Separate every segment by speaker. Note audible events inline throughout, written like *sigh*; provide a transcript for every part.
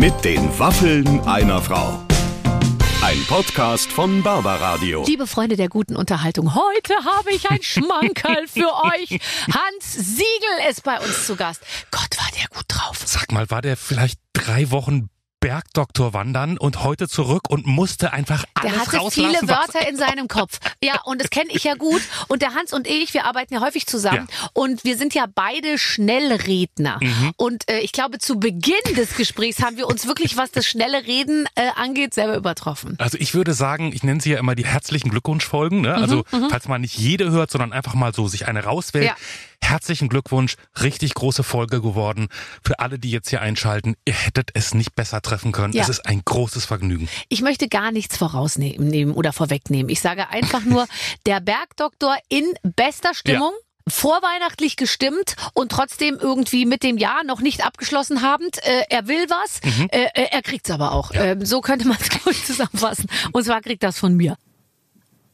Speaker 1: Mit den Waffeln einer Frau. Ein Podcast von Barbaradio.
Speaker 2: Liebe Freunde der guten Unterhaltung, heute habe ich ein *laughs* Schmankerl für euch. Hans Siegel ist bei uns zu Gast. Gott, war der gut drauf.
Speaker 3: Sag mal, war der vielleicht drei Wochen Bergdoktor wandern und heute zurück und musste einfach alles
Speaker 2: Der hatte
Speaker 3: rauslassen.
Speaker 2: viele Wörter in seinem Kopf. Ja, und das kenne ich ja gut. Und der Hans und ich, wir arbeiten ja häufig zusammen. Und wir sind ja beide Schnellredner.
Speaker 3: Mhm.
Speaker 2: Und äh, ich glaube, zu Beginn des Gesprächs haben wir uns wirklich, was das schnelle Reden äh, angeht, selber übertroffen.
Speaker 3: Also ich würde sagen, ich nenne sie ja immer die herzlichen Glückwunschfolgen. Ne? Also falls man nicht jede hört, sondern einfach mal so sich eine rauswählt.
Speaker 2: Ja.
Speaker 3: Herzlichen Glückwunsch, richtig große Folge geworden. Für alle, die jetzt hier einschalten, ihr hättet es nicht besser treffen können.
Speaker 2: Ja.
Speaker 3: Es ist ein großes Vergnügen.
Speaker 2: Ich möchte gar nichts vorausnehmen nehmen oder vorwegnehmen. Ich sage einfach nur, *laughs* der Bergdoktor in bester Stimmung. Vorweihnachtlich gestimmt und trotzdem irgendwie mit dem Jahr noch nicht abgeschlossen habend. Äh, er will was, äh, äh, er kriegt's aber auch. Ähm, so könnte man es, ich, zusammenfassen. Und zwar kriegt das von mir.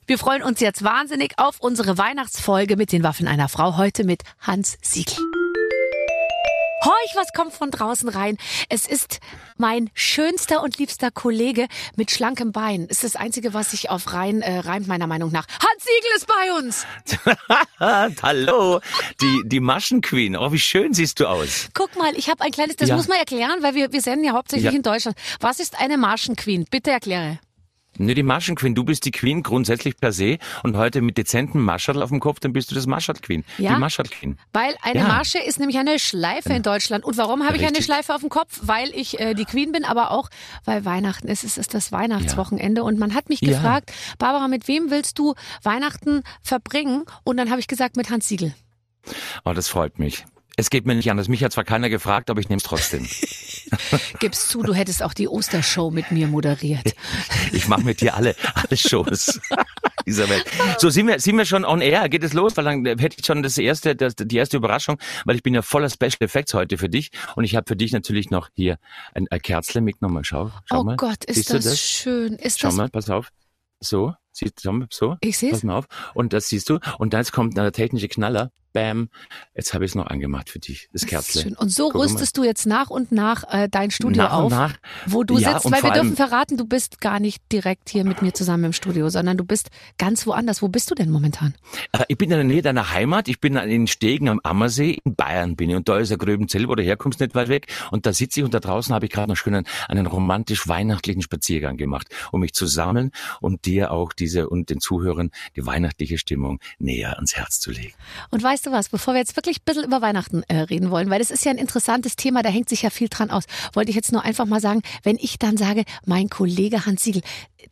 Speaker 2: Wir freuen uns jetzt wahnsinnig auf unsere Weihnachtsfolge mit den Waffen einer Frau. Heute mit Hans Siegel. Horch, was kommt von draußen rein? Es ist mein schönster und liebster Kollege mit schlankem Bein. Ist das Einzige, was sich auf rein äh, reimt, meiner Meinung nach. Hans Siegel ist bei uns. *laughs*
Speaker 4: Hallo, die, die Maschenqueen. Oh, wie schön siehst du aus.
Speaker 2: Guck mal, ich habe ein kleines, das
Speaker 4: Ja.
Speaker 2: muss man erklären, weil wir, wir senden ja hauptsächlich
Speaker 4: Ja.
Speaker 2: in Deutschland. Was ist eine Marschenqueen? Bitte erkläre.
Speaker 4: Ne, die Maschenqueen. Du bist die Queen grundsätzlich per se und heute mit dezentem Maschatl auf dem Kopf, dann bist du das Maschatl-Queen.
Speaker 2: Ja.
Speaker 4: Die Maschatl-Queen.
Speaker 2: Weil eine
Speaker 4: Ja.
Speaker 2: Marsche ist nämlich eine Schleife in Deutschland. Und warum habe ich eine. Schleife auf dem Kopf? Weil ich äh, die Queen bin, aber auch weil Weihnachten ist. Es ist das Weihnachtswochenende. Und man hat mich
Speaker 4: Ja.
Speaker 2: gefragt, Barbara, mit wem willst du Weihnachten verbringen? Und dann habe ich gesagt, mit Hans Siegel.
Speaker 4: Oh, das freut mich. Es geht mir nicht anders. Mich hat zwar keiner gefragt, aber ich nehme es trotzdem. *laughs*
Speaker 2: Gib's zu, du hättest auch die Ostershow mit mir moderiert.
Speaker 4: Ich mache mit dir alle, alle Shows dieser Welt. So, sind wir, sind wir schon on air? Geht es los? Weil dann hätte ich schon das erste, das, die erste Überraschung, weil ich bin ja voller Special Effects heute für dich und ich habe für dich natürlich noch hier ein, ein Kerzle mitgenommen. Schau, schau
Speaker 2: oh
Speaker 4: mal.
Speaker 2: Gott, ist das,
Speaker 4: du das?
Speaker 2: schön. Ist
Speaker 4: Schau
Speaker 2: das
Speaker 4: mal, pass auf. So, siehst mal, so.
Speaker 2: Ich seh's.
Speaker 4: Pass mal auf. Und das siehst du. Und dann jetzt kommt der technische Knaller. Bam. Jetzt habe ich es noch angemacht für dich, das Kerzle.
Speaker 2: schön. Und so
Speaker 4: Guck mal.
Speaker 2: rüstest du jetzt nach und nach äh, dein Studio
Speaker 4: Nach
Speaker 2: auf,
Speaker 4: nach.
Speaker 2: wo du
Speaker 4: Ja,
Speaker 2: sitzt, weil wir dürfen verraten, du bist gar nicht direkt hier mit mir zusammen im Studio, sondern du bist ganz woanders. Wo bist du denn momentan?
Speaker 4: Äh, Ich bin in der Nähe deiner Heimat. Ich bin in Stegen am Ammersee. In Bayern bin ich. Und da ist der Gröbenzell, wo du herkommst, nicht weit weg. Und da sitze ich und da draußen habe ich gerade noch schön einen, einen romantisch-weihnachtlichen Spaziergang gemacht, um mich zu sammeln und dir auch diese und den Zuhörern die weihnachtliche Stimmung näher ans Herz zu legen.
Speaker 2: Und weißt du was, bevor wir jetzt wirklich ein bisschen über Weihnachten äh, reden wollen, weil das ist ja ein interessantes Thema, da hängt sich ja viel dran aus, wollte ich jetzt nur einfach mal sagen, wenn ich dann sage, mein Kollege Hans Siegel,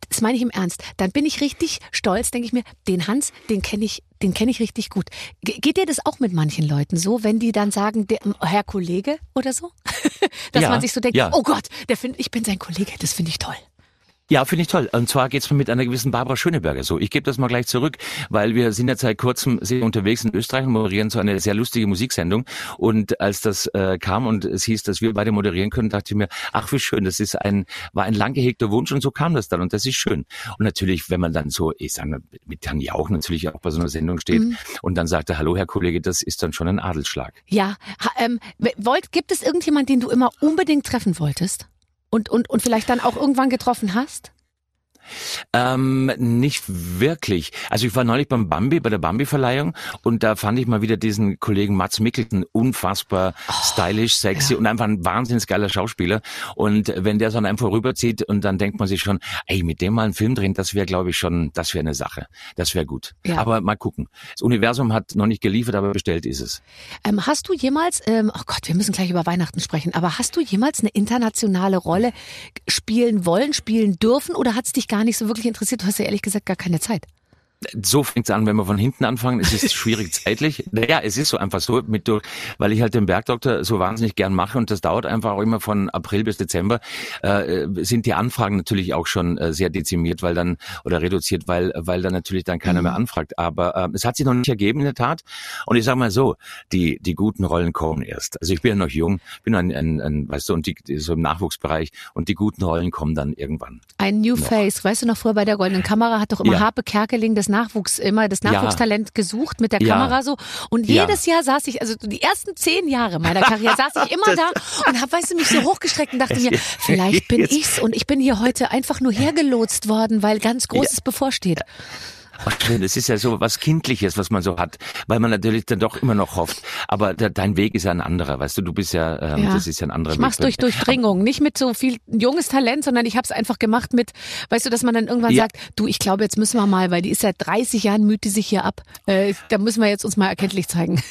Speaker 2: das meine ich im Ernst, dann bin ich richtig stolz, denke ich mir, den Hans, den kenne ich, den kenne ich richtig gut. Ge- Geht dir das auch mit manchen Leuten so, wenn die dann sagen, der, Herr Kollege oder so? *laughs* Dass
Speaker 4: Ja,
Speaker 2: man sich so denkt,
Speaker 4: ja.
Speaker 2: oh Gott, der find, ich bin sein Kollege, das finde ich toll.
Speaker 4: Ja, finde ich toll. Und zwar geht's mir mit einer gewissen Barbara Schöneberger so. Ich gebe das mal gleich zurück, weil wir sind ja seit kurzem sehr unterwegs in Österreich und moderieren so eine sehr lustige Musiksendung. Und als das äh, kam und es hieß, dass wir beide moderieren können, dachte ich mir, ach wie schön, das ist ein, war ein lang gehegter Wunsch und so kam das dann und das ist schön. Und natürlich, wenn man dann so, ich sage mal, mit Herrn Jauch natürlich auch bei so einer Sendung steht und dann sagt er, hallo Herr Kollege, das ist dann schon ein Adelsschlag.
Speaker 2: Ja, ha, ähm, wollt, gibt es irgendjemand, den du immer unbedingt treffen wolltest? Und, und, und vielleicht dann auch irgendwann getroffen hast?
Speaker 4: Ähm, nicht wirklich. Also ich war neulich beim Bambi, bei der Bambi-Verleihung und da fand ich mal wieder diesen Kollegen Mats Mikkelsen unfassbar stylisch, sexy und einfach ein wahnsinnig geiler Schauspieler. Und wenn der so an einem vorüberzieht und dann denkt man sich schon, ey, mit dem mal einen Film drehen, das wäre, glaube ich, schon, das wäre eine Sache. Das wäre gut.
Speaker 2: Ja.
Speaker 4: Aber mal gucken. Das Universum hat noch nicht geliefert, aber bestellt ist es.
Speaker 2: Ähm, hast du jemals, ähm, oh Gott, wir müssen gleich über Weihnachten sprechen, aber hast du jemals eine internationale Rolle spielen wollen, spielen dürfen oder hat es dich gar nicht so wirklich interessiert? Du hast ja ehrlich gesagt gar keine Zeit.
Speaker 4: So fängt's an, wenn wir von hinten anfangen. Es ist schwierig *laughs* zeitlich. Naja, es ist so einfach so, mit durch, weil ich halt den Bergdoktor so wahnsinnig gern mache und das dauert einfach auch immer von April bis Dezember, äh, sind die Anfragen natürlich auch schon äh, sehr dezimiert, weil dann oder reduziert, weil weil dann natürlich dann keiner mehr anfragt. Aber äh, es hat sich noch nicht ergeben in der Tat. Und ich sage mal so, die die guten Rollen kommen erst. Also ich bin ja noch jung, bin ein, ein, ein weißt du, und die, so im Nachwuchsbereich und die guten Rollen kommen dann irgendwann.
Speaker 2: Ein New Face, weißt du noch früher bei der Goldenen Kamera hat doch immer
Speaker 4: Ja.
Speaker 2: Harpe Kerkeling das das Nachwuchs, immer das
Speaker 4: Ja.
Speaker 2: Nachwuchstalent gesucht mit der
Speaker 4: Ja.
Speaker 2: Kamera so. Und
Speaker 4: Ja.
Speaker 2: jedes Jahr saß ich, also die ersten zehn Jahre meiner Karriere saß ich immer da und habe, weißt du, mich so hochgestreckt und dachte mir, *laughs* vielleicht bin ich's und ich bin hier heute einfach nur hergelotst worden, weil ganz Großes bevorsteht.
Speaker 4: Das ist ja so was Kindliches, was man so hat, weil man natürlich dann doch immer noch hofft. Aber de, dein Weg ist ja ein anderer, weißt du, du bist ja, ähm,
Speaker 2: Ja.
Speaker 4: das ist ja ein anderer
Speaker 2: Ich
Speaker 4: Weg.
Speaker 2: mach's durch Durchdringung, nicht mit so viel junges Talent, sondern ich habe es einfach gemacht mit, weißt du, dass man dann irgendwann
Speaker 4: Ja.
Speaker 2: sagt, du, ich glaube, jetzt müssen wir mal, weil die ist seit 30 Jahren müht die sich hier ab. Äh, da müssen wir jetzt uns mal erkenntlich zeigen.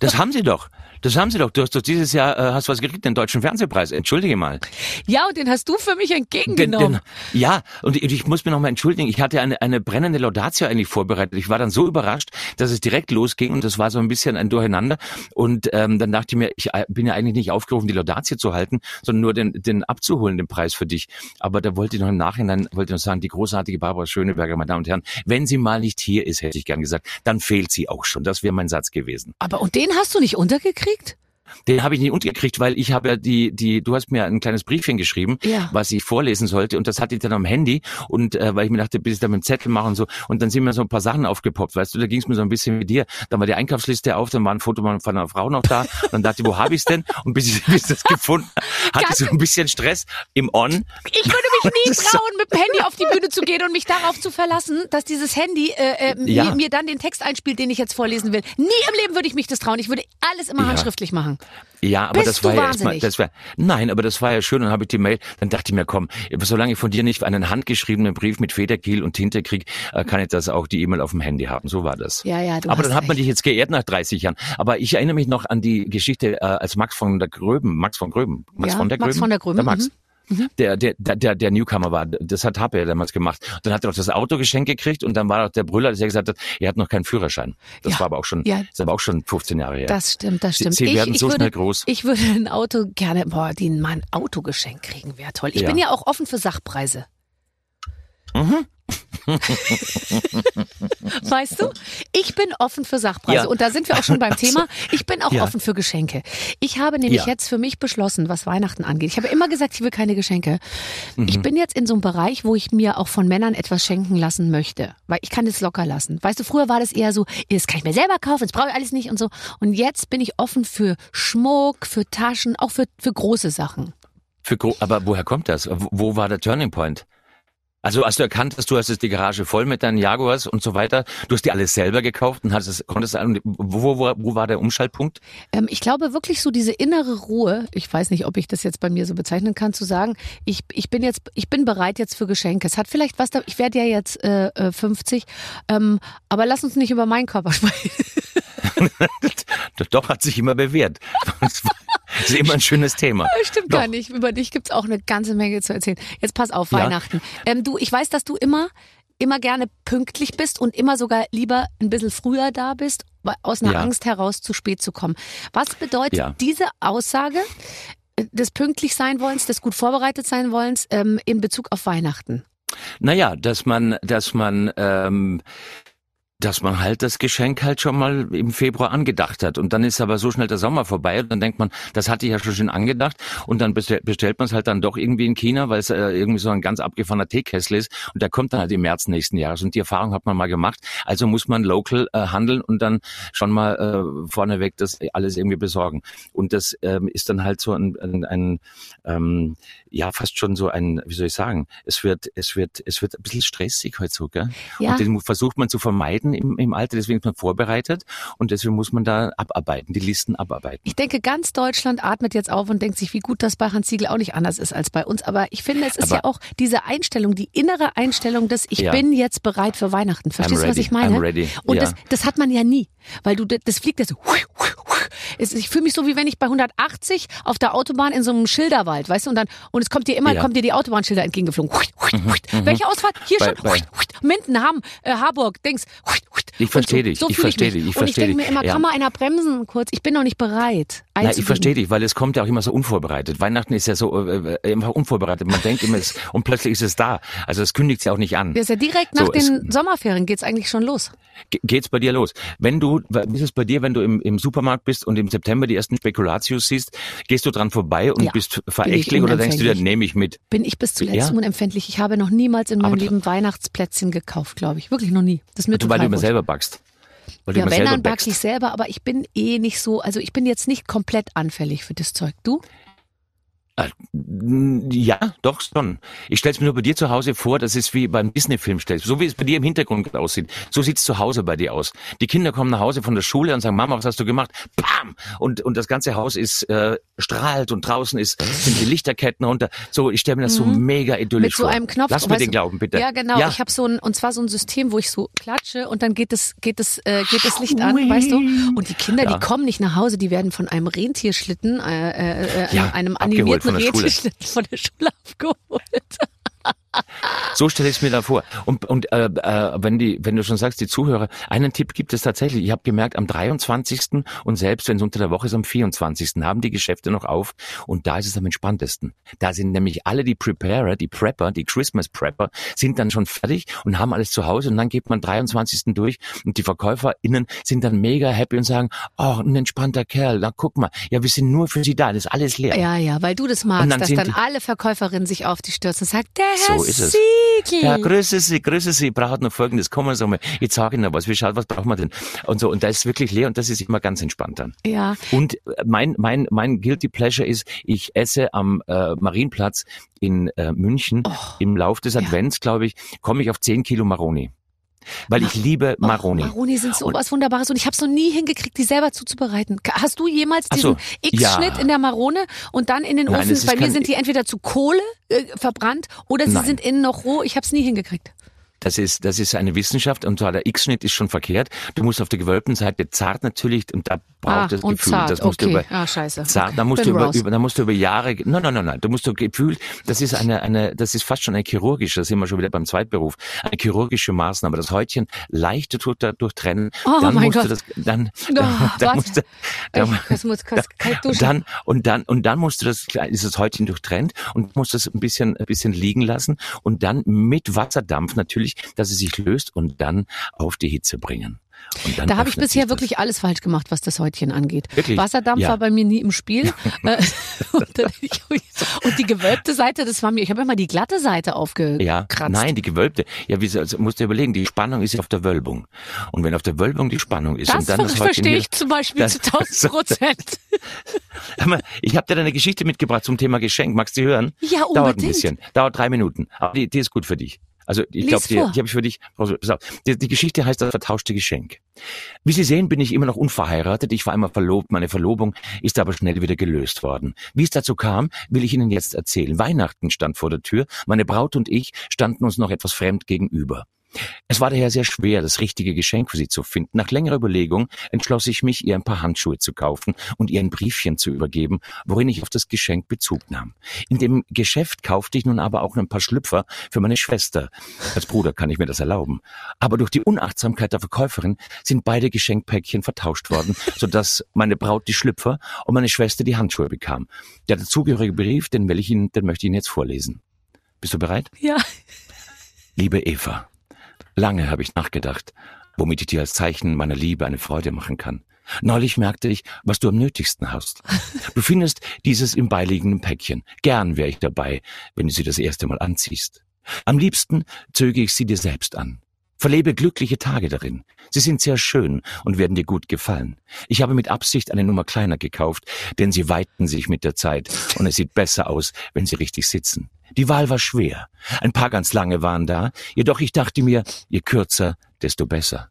Speaker 4: Das haben sie doch. Das haben sie doch. Du hast doch dieses Jahr äh, hast was gekriegt, den deutschen Fernsehpreis. Entschuldige mal.
Speaker 2: Ja, und den hast du für mich
Speaker 4: Den,
Speaker 2: entgegengenommen.
Speaker 4: den, ja, und ich, ich muss mir noch mal entschuldigen. Ich hatte eine, eine brennende Laudatio eigentlich vorbereitet. Ich war dann so überrascht, dass es direkt losging und das war so ein bisschen ein Durcheinander. Und ähm, dann dachte ich mir, ich äh, bin ja eigentlich nicht aufgerufen, die Laudatio zu halten, sondern nur den, den abzuholen, den Preis für dich. Aber da wollte ich noch im Nachhinein, wollte ich noch sagen, die großartige Barbara Schöneberger, meine Damen und Herren, wenn sie mal nicht hier ist, hätte ich gern gesagt, dann fehlt sie auch schon. Das wäre mein Satz gewesen.
Speaker 2: Aber und den hast du nicht untergekriegt? liegt?
Speaker 4: Den habe ich nicht untergekriegt, weil ich habe ja die, die, du hast mir ein kleines Briefchen geschrieben,
Speaker 2: Ja.
Speaker 4: was ich vorlesen sollte und das hatte ich dann am Handy und äh, weil ich mir dachte, bis ich da mit dem Zettel mache und so und dann sind mir so ein paar Sachen aufgepoppt, weißt du, da ging es mir so ein bisschen wie dir. Dann war die Einkaufsliste auf, dann war ein Foto von einer Frau noch da und dann dachte ich, wo habe ich's denn? Und bis ich, *laughs* bis ich das gefunden hatte ich so ein bisschen Stress im On.
Speaker 2: Ich würde mich nie *laughs* trauen, mit dem Handy auf die Bühne zu gehen und mich darauf zu verlassen, dass dieses Handy äh, äh,
Speaker 4: Ja.
Speaker 2: mir, mir dann den Text einspielt, den ich jetzt vorlesen will. Nie im Leben würde ich mich das trauen. Ich würde alles immer
Speaker 4: Ja.
Speaker 2: handschriftlich machen.
Speaker 4: Ja, aber
Speaker 2: Bist
Speaker 4: das war ja erstmal, das war, nein, aber das war ja schön und dann habe ich die Mail, dann dachte ich mir, komm, solange ich von dir nicht einen handgeschriebenen Brief mit Federkiel und Tinte krieg, äh, kann ich das auch die E-Mail auf dem Handy haben. So war das.
Speaker 2: Ja, ja, du
Speaker 4: aber dann hat man
Speaker 2: recht.
Speaker 4: dich jetzt geehrt nach 30 Jahren. Aber ich erinnere mich noch an die Geschichte, äh, als Max von der Gröben, Max von Gröben, Max
Speaker 2: Ja,
Speaker 4: von der
Speaker 2: Max
Speaker 4: Gröben,
Speaker 2: von der Gröben,
Speaker 4: der Max.
Speaker 2: mhm.
Speaker 4: Der, der, der, der, der Newcomer war, das hat Happe ja damals gemacht. Und dann hat er doch das Auto geschenkt gekriegt und dann war doch der Brüller, der gesagt hat, er hat noch keinen Führerschein. Das
Speaker 2: Ja,
Speaker 4: war aber auch schon,
Speaker 2: ja.
Speaker 4: ist aber auch schon 15 Jahre her.
Speaker 2: Das stimmt, das
Speaker 4: Sie-
Speaker 2: stimmt.
Speaker 4: Sie
Speaker 2: ich,
Speaker 4: werden
Speaker 2: ich
Speaker 4: so
Speaker 2: würde,
Speaker 4: schnell groß.
Speaker 2: Ich würde ein Auto gerne, boah, den mal ein Autogeschenk kriegen, wäre toll. Ich
Speaker 4: Ja.
Speaker 2: bin ja auch offen für Sachpreise.
Speaker 4: Mhm. *laughs*
Speaker 2: Weißt du? Ich bin offen für Sachpreise.
Speaker 4: Ja.
Speaker 2: Und da sind wir auch schon beim
Speaker 4: Ach *laughs* so.
Speaker 2: Thema. Ich bin auch
Speaker 4: Ja.
Speaker 2: offen für Geschenke. Ich habe nämlich
Speaker 4: Ja.
Speaker 2: jetzt für mich beschlossen, was Weihnachten angeht. Ich habe immer gesagt, ich will keine Geschenke. Ich
Speaker 4: Mhm.
Speaker 2: bin jetzt in so einem Bereich, wo ich mir auch von Männern etwas schenken lassen möchte. Weil ich kann das locker lassen. Weißt du, früher war das eher so, das kann ich mir selber kaufen, das brauche ich alles nicht und so. Und jetzt bin ich offen für Schmuck, für Taschen, auch für, für große Sachen.
Speaker 4: Für aber woher kommt das? Wo war der Turning Point? Also hast du erkannt, dass du hast jetzt die Garage voll mit deinen Jaguars und so weiter. Du hast die alles selber gekauft und hast es, konntest wo, wo, wo war der Umschaltpunkt?
Speaker 2: Ähm, ich glaube wirklich so diese innere Ruhe, ich weiß nicht, ob ich das jetzt bei mir so bezeichnen kann, zu sagen, ich, ich bin jetzt, ich bin bereit jetzt für Geschenke. Es hat vielleicht was da, ich werde ja jetzt äh, äh, 50, ähm, aber lass uns nicht über meinen Körper *laughs* sprechen. *laughs*
Speaker 4: Doch hat sich immer bewährt. *laughs* Das ist immer ein schönes Thema. *laughs*
Speaker 2: Stimmt
Speaker 4: Doch.
Speaker 2: gar nicht. Über dich gibt's auch eine ganze Menge zu erzählen. Jetzt pass auf,
Speaker 4: Ja.
Speaker 2: Weihnachten. Ähm, du, ich weiß, dass du immer immer gerne pünktlich bist und immer sogar lieber ein bisschen früher da bist, aus einer
Speaker 4: Ja.
Speaker 2: Angst heraus zu spät zu kommen. Was bedeutet
Speaker 4: Ja.
Speaker 2: diese Aussage des pünktlich sein wollens, des gut vorbereitet sein wollens ähm, in Bezug auf Weihnachten?
Speaker 4: Naja, dass man, dass man, ähm, dass man halt das Geschenk halt schon mal im Februar angedacht hat. Und dann ist aber so schnell der Sommer vorbei und dann denkt man, das hatte ich ja schon schön angedacht. Und dann bestellt, man es halt dann doch irgendwie in China, weil es äh, irgendwie so ein ganz abgefahrener Teekessel ist. Und der kommt dann halt im März nächsten Jahres. Und die Erfahrung hat man mal gemacht. Also muss man local äh, handeln und dann schon mal äh, vorneweg das alles irgendwie besorgen. Und das ähm, ist dann halt so ein, ein, ein ähm, ja, fast schon so ein, wie soll ich sagen, es wird, es wird, es wird ein bisschen stressig heute so, gell?
Speaker 2: Ja.
Speaker 4: Und den versucht man zu vermeiden im, im Alter, deswegen ist man vorbereitet und deswegen muss man da abarbeiten, die Listen abarbeiten.
Speaker 2: Ich denke, ganz Deutschland atmet jetzt auf und denkt sich, wie gut das bei Hans Siegel auch nicht anders ist als bei uns. Aber ich finde, es ist
Speaker 4: Aber-
Speaker 2: ja auch diese Einstellung, die innere Einstellung des Ich
Speaker 4: Ja.
Speaker 2: bin jetzt bereit für Weihnachten. Verstehst du, was ich meine? Und
Speaker 4: ja.
Speaker 2: das, das hat man ja nie. Weil du, das fliegt ja so. Es- Ich fühle mich so, wie wenn ich bei 180 auf der Autobahn in so einem Schilderwald, weißt du, und dann, und es kommt dir immer,
Speaker 4: Ja.
Speaker 2: kommt dir die Autobahnschilder entgegengeflogen. Welche Ausfahrt? Hier
Speaker 4: Bei-
Speaker 2: schon.
Speaker 4: bei-
Speaker 2: Minden, Hamm, äh, Harburg, Dings.
Speaker 4: Ich versteh
Speaker 2: Und so,
Speaker 4: dich,
Speaker 2: So
Speaker 4: ich
Speaker 2: fühl
Speaker 4: versteh
Speaker 2: mich.
Speaker 4: dich, ich
Speaker 2: Und ich
Speaker 4: versteh
Speaker 2: denke mir
Speaker 4: dich.
Speaker 2: immer,
Speaker 4: Ja.
Speaker 2: kann mal einer bremsen kurz? Ich bin noch nicht bereit.
Speaker 4: Nein, ich verstehe dich, weil es kommt ja auch immer so unvorbereitet. Weihnachten ist ja so äh, äh, einfach unvorbereitet. Man denkt immer, es, *laughs* und plötzlich ist es da. Also es kündigt sich auch nicht an.
Speaker 2: Das ist ja direkt nach
Speaker 4: So, es-
Speaker 2: den Sommerferien geht's eigentlich schon los.
Speaker 4: Ge- geht's bei dir los. Wenn du, wie ist es bei dir, wenn du im, im Supermarkt bist und im, September die ersten Spekulatius siehst, gehst du dran vorbei und
Speaker 2: Ja,
Speaker 4: bist verächtlich oder denkst du dir, nehme ich mit?
Speaker 2: Bin ich bis zuletzt
Speaker 4: Ja?
Speaker 2: unempfindlich. Ich habe noch niemals in meinem
Speaker 4: Aber-
Speaker 2: Leben Weihnachtsplätzchen gekauft, glaube ich. Wirklich noch nie. Das ist mir
Speaker 4: Also, weil du immer selber backst. Weil
Speaker 2: Ja, wenn, dann backe ich selber, aber ich bin eh nicht so, also ich bin jetzt nicht komplett anfällig für das Zeug. Du?
Speaker 4: Ja, doch schon. Ich stelle es mir nur bei dir zu Hause vor, das ist wie beim Disney-Film stellst. So wie es bei dir im Hintergrund aussieht. So sieht's zu Hause bei dir aus. Die Kinder kommen nach Hause von der Schule und sagen, Mama, was hast du gemacht? Bam! Und, und das ganze Haus ist äh, strahlt und draußen ist, sind die Lichterketten runter. So, ich stelle mir das so mega idyllisch
Speaker 2: Mhm. Mit so
Speaker 4: vor.
Speaker 2: einem Knopf.
Speaker 4: Lass mir den glauben, bitte.
Speaker 2: Ja, genau. Ich habe so ein, und zwar so ein System, wo ich so klatsche und dann geht das, geht das, äh, geht das Licht an, weißt du? Und die Kinder,
Speaker 4: Ja.
Speaker 2: die kommen nicht nach Hause, die werden von einem Rentierschlitten, äh, äh, äh,
Speaker 4: Ja,
Speaker 2: einem animierten
Speaker 4: von der Schule.
Speaker 2: Von der Schule *laughs* abgeholt.
Speaker 4: So stelle ich es mir da vor. Und, und äh, äh, wenn die, wenn du schon sagst, die Zuhörer, einen Tipp gibt es tatsächlich. Ich habe gemerkt, am 23. und selbst wenn es unter der Woche ist, am 24. haben die Geschäfte noch auf und da ist es am entspanntesten. Da sind nämlich alle die Preparer, die Prepper, die Christmas Prepper, sind dann schon fertig und haben alles zu Hause und dann geht man am 23. durch und die VerkäuferInnen sind dann mega happy und sagen, oh, ein entspannter Kerl, na guck mal, ja, wir sind nur für sie da, das ist alles leer.
Speaker 2: Ja, ja, weil du das magst,
Speaker 4: dann
Speaker 2: dass dann
Speaker 4: die-
Speaker 2: alle Verkäuferinnen sich auf die stürzen und sagen, der Herr
Speaker 4: So ist es.
Speaker 2: Siegel.
Speaker 4: Ja, grüße Sie, grüße Sie, braucht noch Folgendes, kommen Sie mal, ich sage Ihnen noch was, wie schaut, was brauchen wir denn? Und so, und da ist wirklich leer und das ist immer ganz entspannt dann.
Speaker 2: ja.
Speaker 4: Und mein, mein, mein Guilty Pleasure ist, ich esse am äh, Marienplatz in äh, München
Speaker 2: Oh,
Speaker 4: im Lauf des
Speaker 2: ja.
Speaker 4: Advents, glaube ich, komme ich auf 10 Kilo Maroni. Weil ich liebe
Speaker 2: Oh,
Speaker 4: Maroni.
Speaker 2: Maroni sind so was Wunderbares und ich habe es noch nie hingekriegt, die selber zuzubereiten. Hast du jemals diesen
Speaker 4: so,
Speaker 2: X-Schnitt
Speaker 4: ja.
Speaker 2: in der Marone und dann in den
Speaker 4: Nein,
Speaker 2: Ofen?
Speaker 4: ist
Speaker 2: Bei mir sind die entweder zu Kohle äh, verbrannt oder sie
Speaker 4: Nein.
Speaker 2: sind innen noch roh. Ich habe es nie hingekriegt.
Speaker 4: Das ist, das ist eine Wissenschaft und zwar der X-Schnitt ist schon verkehrt. Du musst auf der gewölbten Seite zart natürlich und da braucht
Speaker 2: ah,
Speaker 4: das Gefühl.
Speaker 2: zart.
Speaker 4: Das musst du
Speaker 2: okay.
Speaker 4: über,
Speaker 2: ah, scheiße.
Speaker 4: Zart, da musst
Speaker 2: Bin
Speaker 4: du über, über, da musst du über Jahre, nein, nein, nein, nein, da musst du gefühlt, das ist eine, eine, das ist fast schon eine chirurgische, da sind wir schon wieder beim Zweitberuf, eine chirurgische Maßnahme, das Häutchen leichter tut dadurch trennen,
Speaker 2: Oh
Speaker 4: dann musst
Speaker 2: Gott.
Speaker 4: du das, dann, *laughs*
Speaker 2: Oh,
Speaker 4: dann, dann musst du, dann,
Speaker 2: Ich, das muss *laughs* das kalt
Speaker 4: und
Speaker 2: duschen.
Speaker 4: dann, und dann, und dann musst du das, ist das Häutchen durchtrennt und musst es ein bisschen, ein bisschen liegen lassen und dann mit Wasserdampf natürlich, dass es sich löst und dann auf die Hitze bringen.
Speaker 2: Da habe ich bisher wirklich alles falsch gemacht, was das Häutchen angeht.
Speaker 4: Wirklich?
Speaker 2: Wasserdampf
Speaker 4: Ja.
Speaker 2: war bei mir nie im Spiel. *laughs* Äh, *laughs* und, die gewölbte Seite, das war mir, ich habe immer die glatte Seite
Speaker 4: Ja,
Speaker 2: aufgekratzt.
Speaker 4: nein, die gewölbte. Ja, wie also musst du überlegen, die Spannung ist ja auf der Wölbung. Und wenn auf der Wölbung die Spannung ist
Speaker 2: Das,
Speaker 4: und dann das
Speaker 2: verstehe ich zum Beispiel zu *laughs* 1000 Prozent.
Speaker 4: Ich habe dir eine Geschichte mitgebracht zum Thema Geschenk. Magst du die hören?
Speaker 2: Ja,
Speaker 4: Dauert ein
Speaker 2: unbedingt.
Speaker 4: bisschen. Dauert drei Minuten. Aber die, die ist gut für dich. Also ich glaube, die, die habe ich für dich. Die, die Geschichte heißt das vertauschte Geschenk. Wie Sie sehen, bin ich immer noch unverheiratet. Ich war einmal verlobt. Meine Verlobung ist aber schnell wieder gelöst worden. Wie es dazu kam, will ich Ihnen jetzt erzählen. Weihnachten stand vor der Tür. Meine Braut und ich standen uns noch etwas fremd gegenüber. Es war daher sehr schwer, das richtige Geschenk für sie zu finden. Nach längerer Überlegung entschloss ich mich, ihr ein paar Handschuhe zu kaufen und ihr ein Briefchen zu übergeben, worin ich auf das Geschenk Bezug nahm. In dem Geschäft kaufte ich nun aber auch ein paar Schlüpfer für meine Schwester. Als Bruder kann ich mir das erlauben. Aber durch die Unachtsamkeit der Verkäuferin sind beide Geschenkpäckchen vertauscht worden, *laughs* sodass meine Braut die Schlüpfer und meine Schwester die Handschuhe bekam. Der dazugehörige Brief, den will ich Ihnen, den möchte ich Ihnen jetzt vorlesen. Bist du bereit?
Speaker 2: Ja.
Speaker 4: Liebe Eva, lange habe ich nachgedacht, womit ich dir als Zeichen meiner Liebe eine Freude machen kann. Neulich merkte ich, was du am nötigsten hast. *laughs* Du findest dieses im beiliegenden Päckchen. Gern wäre ich dabei, wenn du sie das erste Mal anziehst. Am liebsten zöge ich sie dir selbst an. Verlebe glückliche Tage darin. Sie sind sehr schön und werden dir gut gefallen. Ich habe mit Absicht eine Nummer kleiner gekauft, denn sie weiten sich mit der Zeit und es sieht besser aus, wenn sie richtig sitzen. Die Wahl war schwer. Ein paar ganz lange waren da, jedoch ich dachte mir, je kürzer, desto besser.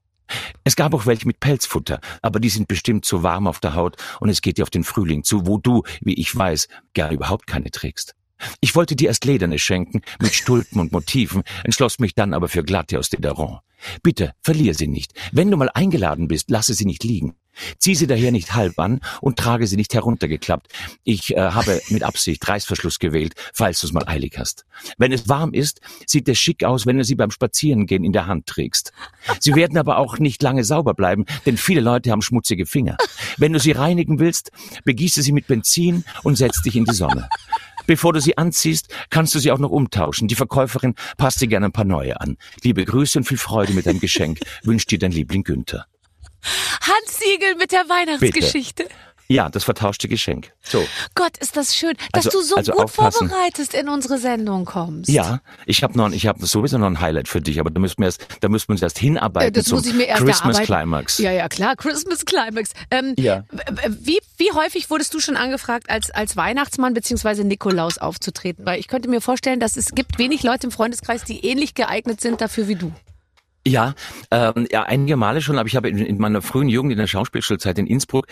Speaker 4: Es gab auch welche mit Pelzfutter, aber die sind bestimmt zu warm auf der Haut und es geht dir auf den Frühling zu, wo du, wie ich weiß, gar überhaupt keine trägst. Ich wollte dir erst Lederne schenken, mit Stulpen und Motiven, entschloss mich dann aber für glatte aus Dederon. Bitte, verlier sie nicht. Wenn du mal eingeladen bist, lasse sie nicht liegen. Zieh sie daher nicht halb an und trage sie nicht heruntergeklappt. Ich äh, habe mit Absicht Reißverschluss gewählt, falls du es mal eilig hast. Wenn es warm ist, sieht es schick aus, wenn du sie beim Spazierengehen in der Hand trägst. Sie werden aber auch nicht lange sauber bleiben, denn viele Leute haben schmutzige Finger. Wenn du sie reinigen willst, begieße sie mit Benzin und setz dich in die Sonne. Bevor du sie anziehst, kannst du sie auch noch umtauschen. Die Verkäuferin passt dir gerne ein paar neue an. Liebe Grüße und viel Freude mit deinem Geschenk. *laughs* Wünscht dir dein Liebling Günther.
Speaker 2: Hans Siegel mit der Weihnachtsgeschichte.
Speaker 4: Ja, das vertauschte Geschenk. So.
Speaker 2: Gott, ist das schön, dass
Speaker 4: Also-
Speaker 2: du so
Speaker 4: also
Speaker 2: gut
Speaker 4: aufpassen.
Speaker 2: vorbereitet in unsere Sendung kommst.
Speaker 4: Ja, ich habe noch, ich habe sowieso noch ein Highlight für dich, aber da müssen wir erst, da müssen wir uns erst hinarbeiten
Speaker 2: das
Speaker 4: zum
Speaker 2: muss ich mir erst
Speaker 4: Christmas
Speaker 2: erarbeiten.
Speaker 4: Climax.
Speaker 2: Ja, ja, klar. Christmas Climax. Ähm,
Speaker 4: Ja.
Speaker 2: Wie, wie häufig wurdest du schon angefragt, als, als Weihnachtsmann beziehungsweise Nikolaus aufzutreten? Weil ich könnte mir vorstellen, dass es gibt wenig Leute im Freundeskreis, die ähnlich geeignet sind dafür wie du.
Speaker 4: Ja, ähm, ja, einige Male schon, aber ich habe in, in meiner frühen Jugend in der Schauspielschulzeit in Innsbruck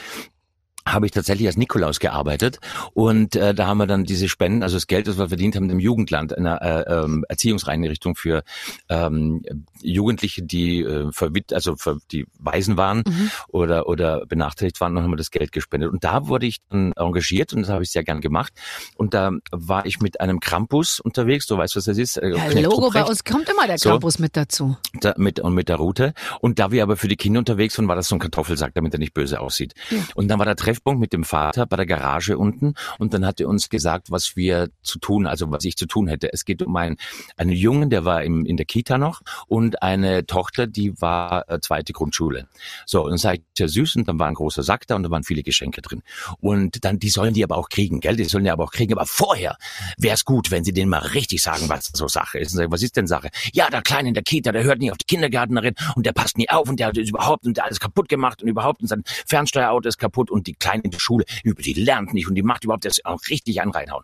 Speaker 4: habe ich tatsächlich als Nikolaus gearbeitet und äh, da haben wir dann diese Spenden, also das Geld, das wir verdient haben, im Jugendland, einer äh, ähm, Erziehungseinrichtung für ähm, Jugendliche, die äh, verwit also für die Waisen waren oder oder benachteiligt waren, dann haben wir das Geld gespendet und da wurde ich dann engagiert und das habe ich sehr gern gemacht und da war ich mit einem Krampus unterwegs, du weißt, was das ist? Äh,
Speaker 2: Ja, Logo, bei
Speaker 4: Ruprecht
Speaker 2: uns kommt immer der
Speaker 4: So.
Speaker 2: Campus mit dazu.
Speaker 4: da, mit und mit der Route. Und da wir aber für die Kinder unterwegs waren, war das so ein Kartoffelsack, damit er nicht böse aussieht. Und dann war der Treffpunkt mit dem Vater bei der Garage unten und dann hat er uns gesagt, was wir zu tun, also was ich zu tun hätte. Es geht um einen, einen Jungen, der war im, in der Kita noch und eine Tochter, die war äh, zweite Grundschule. So, und dann sag ich, sehr süß und dann war ein großer Sack da und da waren viele Geschenke drin. Und dann, die sollen die aber auch kriegen, gell? Die sollen die aber auch kriegen. Aber vorher wäre es gut, wenn sie denen mal richtig sagen, was so Sache ist. Und sag ich, was ist denn Sache? Ja, der Kleine in der Kita, der hört nicht auf die Kindergärtnerin und der passt nie auf und der hat überhaupt und der hat alles kaputt gemacht und überhaupt und sein Fernsteuerauto ist kaputt und die Kleine in der Schule, die lernt nicht und die macht überhaupt das auch richtig einen reinhauen.